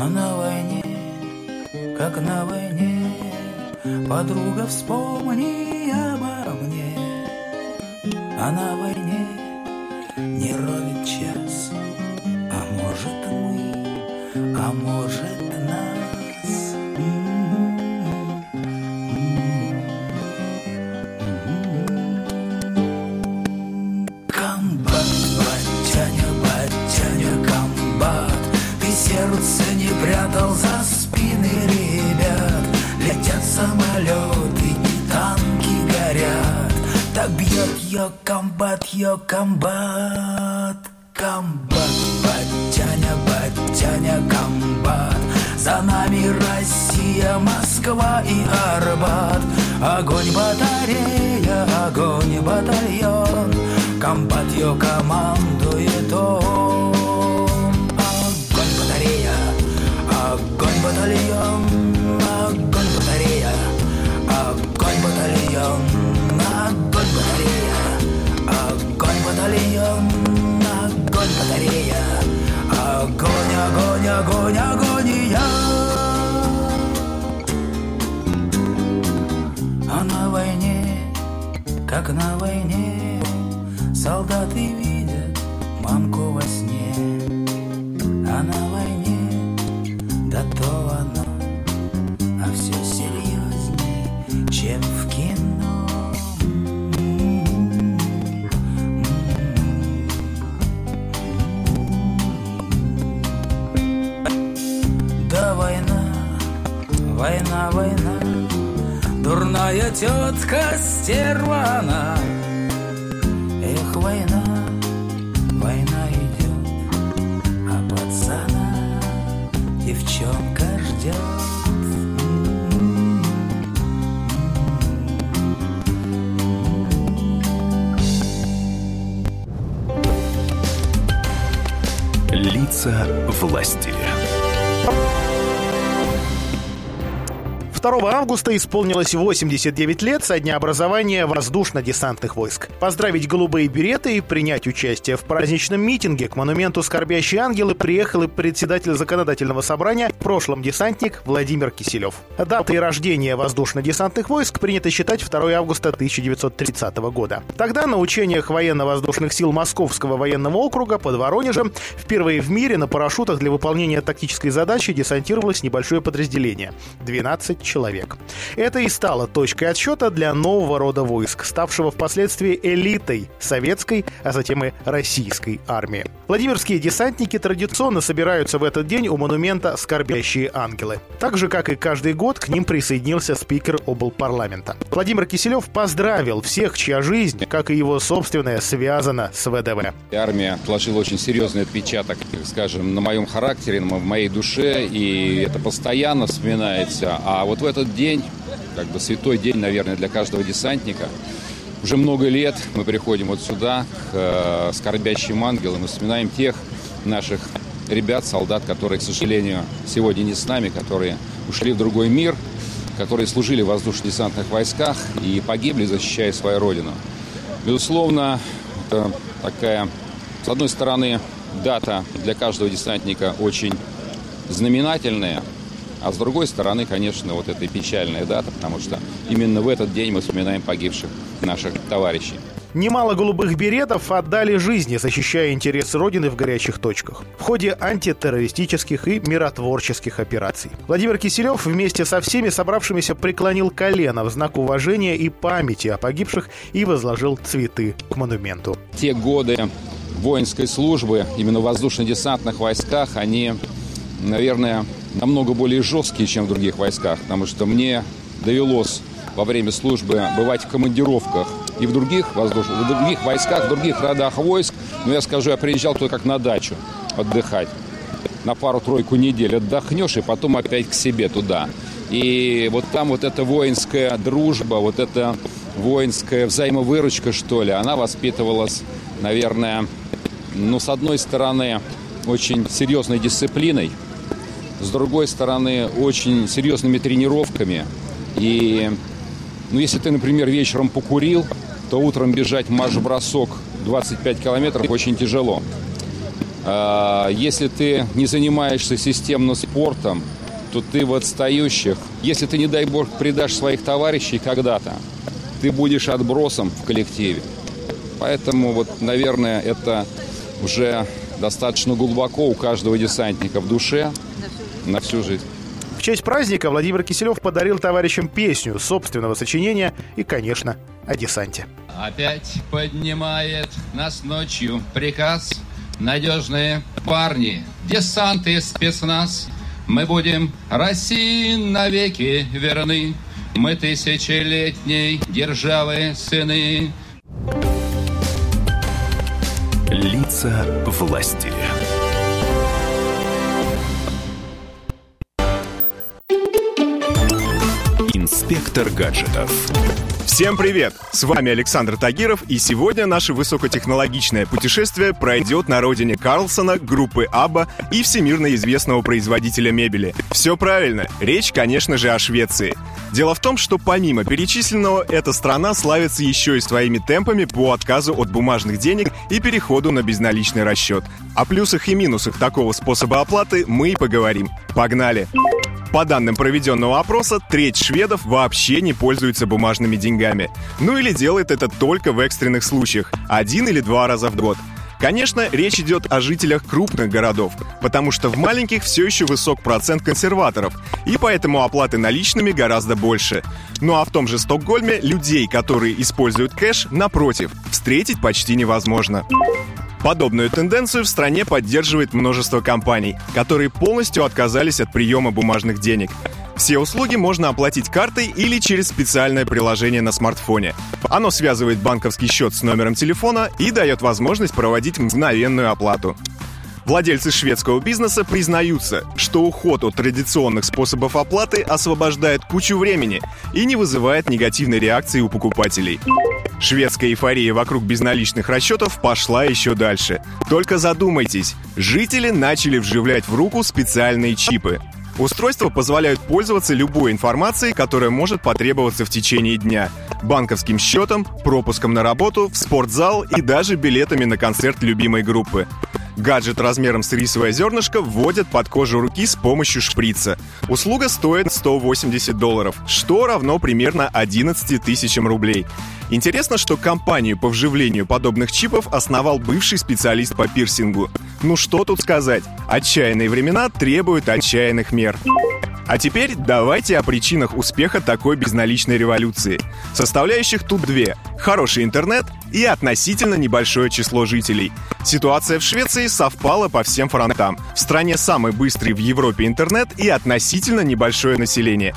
S20: А на войне, как на войне, подруга вспомни обо мне. А на войне ее комбат. Комбат, батяня, батяня, комбат. За нами Россия, Москва и Арбат. Огонь батарея, огонь батальон. Комбат ее командует как на войне, солдаты видят мамку во сне. А на войне, да то оно, а все серьезней, чем в кино. Да война, война, война, дурная тетка стерва. второго, а?
S6: Августа исполнилось 89 лет со дня образования воздушно-десантных войск. Поздравить голубые береты и принять участие в праздничном митинге к монументу «Скорбящие ангелы» приехал и председатель законодательного собрания, в прошлом десантник Владимир Киселев. Датой рождения воздушно-десантных войск принято считать 2 августа 1930 года. Тогда на учениях военно-воздушных сил Московского военного округа под Воронежем впервые в мире на парашютах для выполнения тактической задачи десантировалось небольшое подразделение – 12 человек. Это и стало точкой отсчета для нового рода войск, ставшего впоследствии элитой советской, а затем и российской армии. Владимирские десантники традиционно собираются в этот день у монумента «Скорбящие ангелы». Так же, как и каждый год, к ним присоединился спикер облпарламента. Владимир Киселев поздравил всех, чья жизнь, как и его собственная, связана с ВДВ.
S21: Армия положила очень серьезный отпечаток, скажем, на моем характере, на моей душе, и это постоянно вспоминается. А вот в этот день, как бы святой день, наверное, для каждого десантника, уже много лет мы приходим вот сюда, к э, скорбящим ангелам, и вспоминаем тех наших ребят, солдат, которые, к сожалению, сегодня не с нами, которые ушли в другой мир, которые служили в воздушно-десантных войсках и погибли, защищая свою родину. Безусловно, это такая, с одной стороны, дата для каждого десантника очень знаменательная, а с другой стороны, конечно, вот эта печальная дата, потому что именно в этот день мы вспоминаем погибших наших товарищей.
S6: Немало голубых беретов отдали жизни, защищая интересы Родины в горячих точках в ходе антитеррористических и миротворческих операций. Владимир Киселев вместе со всеми собравшимися преклонил колено в знак уважения и памяти о погибших и возложил цветы к монументу.
S21: Те годы воинской службы именно в воздушно-десантных войсках, они, наверное, намного более жесткие, чем в других войсках, потому что мне довелось во время службы бывать в командировках и в других воздушных, в других войсках, в других родах войск. Но я скажу, я приезжал только как на дачу отдыхать. На пару-тройку недель отдохнешь и потом опять к себе туда. И вот там вот эта воинская дружба, вот это воинская взаимовыручка, что ли, она воспитывалась, наверное, ну, с одной стороны, очень серьезной дисциплиной, с другой стороны, очень серьезными тренировками. И, ну, если ты, например, вечером покурил, то утром бежать марш-бросок 25 километров очень тяжело. А, если ты не занимаешься системно спортом, то ты в отстающих. Если ты, не дай бог, предашь своих товарищей когда-то, ты будешь отбросом в коллективе. Поэтому, вот, наверное, это уже достаточно глубоко у каждого десантника в душе на всю жизнь.
S6: В честь праздника Владимир Киселев подарил товарищам песню собственного сочинения и, конечно, о десанте.
S22: Опять поднимает нас ночью приказ Надежные парни, десант и спецназ Мы будем России навеки верны Мы тысячелетней державы сыны
S12: Лица власти. Инспектор гаджетов.
S23: Всем привет! С вами Александр Тагиров, и сегодня наше высокотехнологичное путешествие пройдет на родине Карлсона, группы Абба и всемирно известного производителя мебели. Все правильно, речь, конечно же, о Швеции. Дело в том, что помимо перечисленного, эта страна славится еще и своими темпами по отказу от бумажных денег и переходу на безналичный расчет. О плюсах и минусах такого способа оплаты мы и поговорим. Погнали! По данным проведенного опроса, треть шведов вообще не пользуются бумажными деньгами. Ну или делает это только в экстренных случаях, один или два раза в год. Конечно, речь идет о жителях крупных городов, потому что в маленьких все еще высок процент консерваторов, и поэтому оплаты наличными гораздо больше. Ну а в том же Стокгольме людей, которые используют кэш, напротив, встретить почти невозможно. Подобную тенденцию в стране поддерживает множество компаний, которые полностью отказались от приема бумажных денег. Все услуги можно оплатить картой или через специальное приложение на смартфоне. Оно связывает банковский счет с номером телефона и дает возможность проводить мгновенную оплату. Владельцы шведского бизнеса признаются, что уход от традиционных способов оплаты освобождает кучу времени и не вызывает негативной реакции у покупателей. Шведская эйфория вокруг безналичных расчетов пошла еще дальше. Только задумайтесь, жители начали вживлять в руку специальные чипы. Устройства позволяют пользоваться любой информацией, которая может потребоваться в течение дня. Банковским счетом, пропуском на работу, в спортзал и даже билетами на концерт любимой группы. Гаджет размером с рисовое зернышко вводят под кожу руки с помощью шприца. Услуга стоит 180 долларов, что равно примерно 11 тысячам рублей. Интересно, что компанию по вживлению подобных чипов основал бывший специалист по пирсингу. Ну что тут сказать? Отчаянные времена требуют отчаянных мер. А теперь давайте о причинах успеха такой безналичной революции. Составляющих тут две. Хороший интернет и относительно небольшое число жителей. Ситуация в Швеции совпала по всем фронтам. В стране самый быстрый в Европе интернет и относительно небольшое население.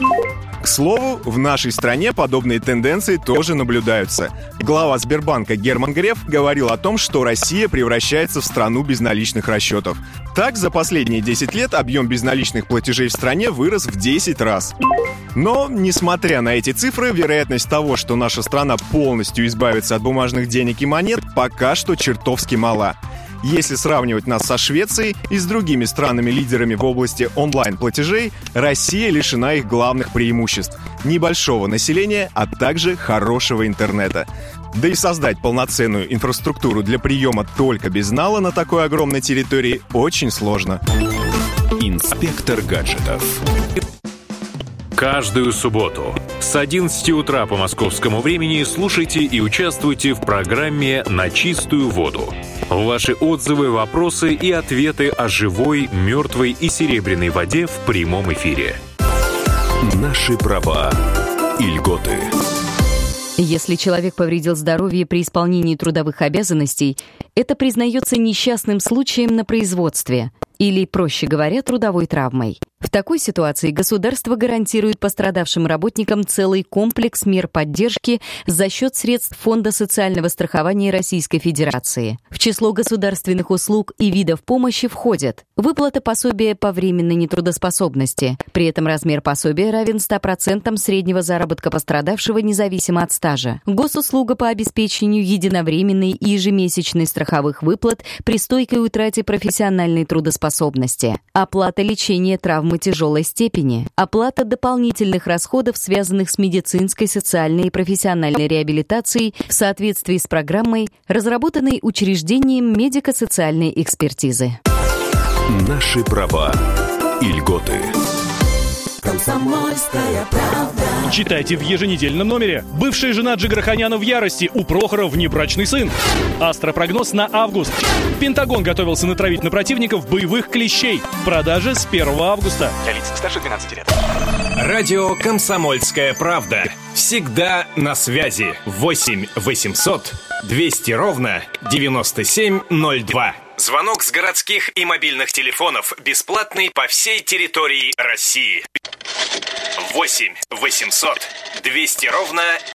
S23: К слову, в нашей стране подобные тенденции тоже наблюдаются. Глава Сбербанка Герман Греф говорил о том, что Россия превращается в страну безналичных расчетов. Так, за последние 10 лет объем безналичных платежей в стране вырос в 10 раз. Но, несмотря на эти цифры, вероятность того, что наша страна полностью избавится от бумажных денег и монет, пока что чертовски мала. Если сравнивать нас со Швецией и с другими странами-лидерами в области онлайн-платежей, Россия лишена их главных преимуществ – небольшого населения, а также хорошего интернета. Да и создать полноценную инфраструктуру для приема только безнала на такой огромной территории очень сложно.
S12: Инспектор гаджетов.
S5: Каждую субботу с 11 утра по московскому времени слушайте и участвуйте в программе «На чистую воду». Ваши отзывы, вопросы и ответы о живой, мертвой и серебряной воде в прямом эфире.
S12: Наши права и льготы.
S24: Если человек повредил здоровье при исполнении трудовых обязанностей,
S25: это признается несчастным случаем на производстве или, проще говоря, трудовой травмой. В такой ситуации государство гарантирует пострадавшим работникам целый комплекс мер поддержки за счет средств Фонда социального страхования Российской Федерации. В число государственных услуг и видов помощи входят выплата пособия по временной нетрудоспособности. При этом размер пособия равен 100% среднего заработка пострадавшего независимо от стажа. Госуслуга по обеспечению единовременной и ежемесячной страховых выплат при стойкой утрате профессиональной трудоспособности. Оплата лечения травм травмы тяжелой степени, оплата дополнительных расходов, связанных с медицинской, социальной и профессиональной реабилитацией в соответствии с программой, разработанной учреждением медико-социальной экспертизы.
S12: Наши права и льготы.
S26: Комсомольская правда.
S24: Читайте в еженедельном номере. Бывшая жена Джигарханяна в ярости, у Прохора внебрачный сын. Астропрогноз на август. Пентагон готовился натравить на противников боевых клещей. Продажи с 1 августа.
S27: Для лиц старше 12 лет.
S28: Радио «Комсомольская правда». Всегда на связи. 8 800 200 ровно 9702. Звонок с городских и мобильных телефонов бесплатный по всей территории России. 8 800 200 ровно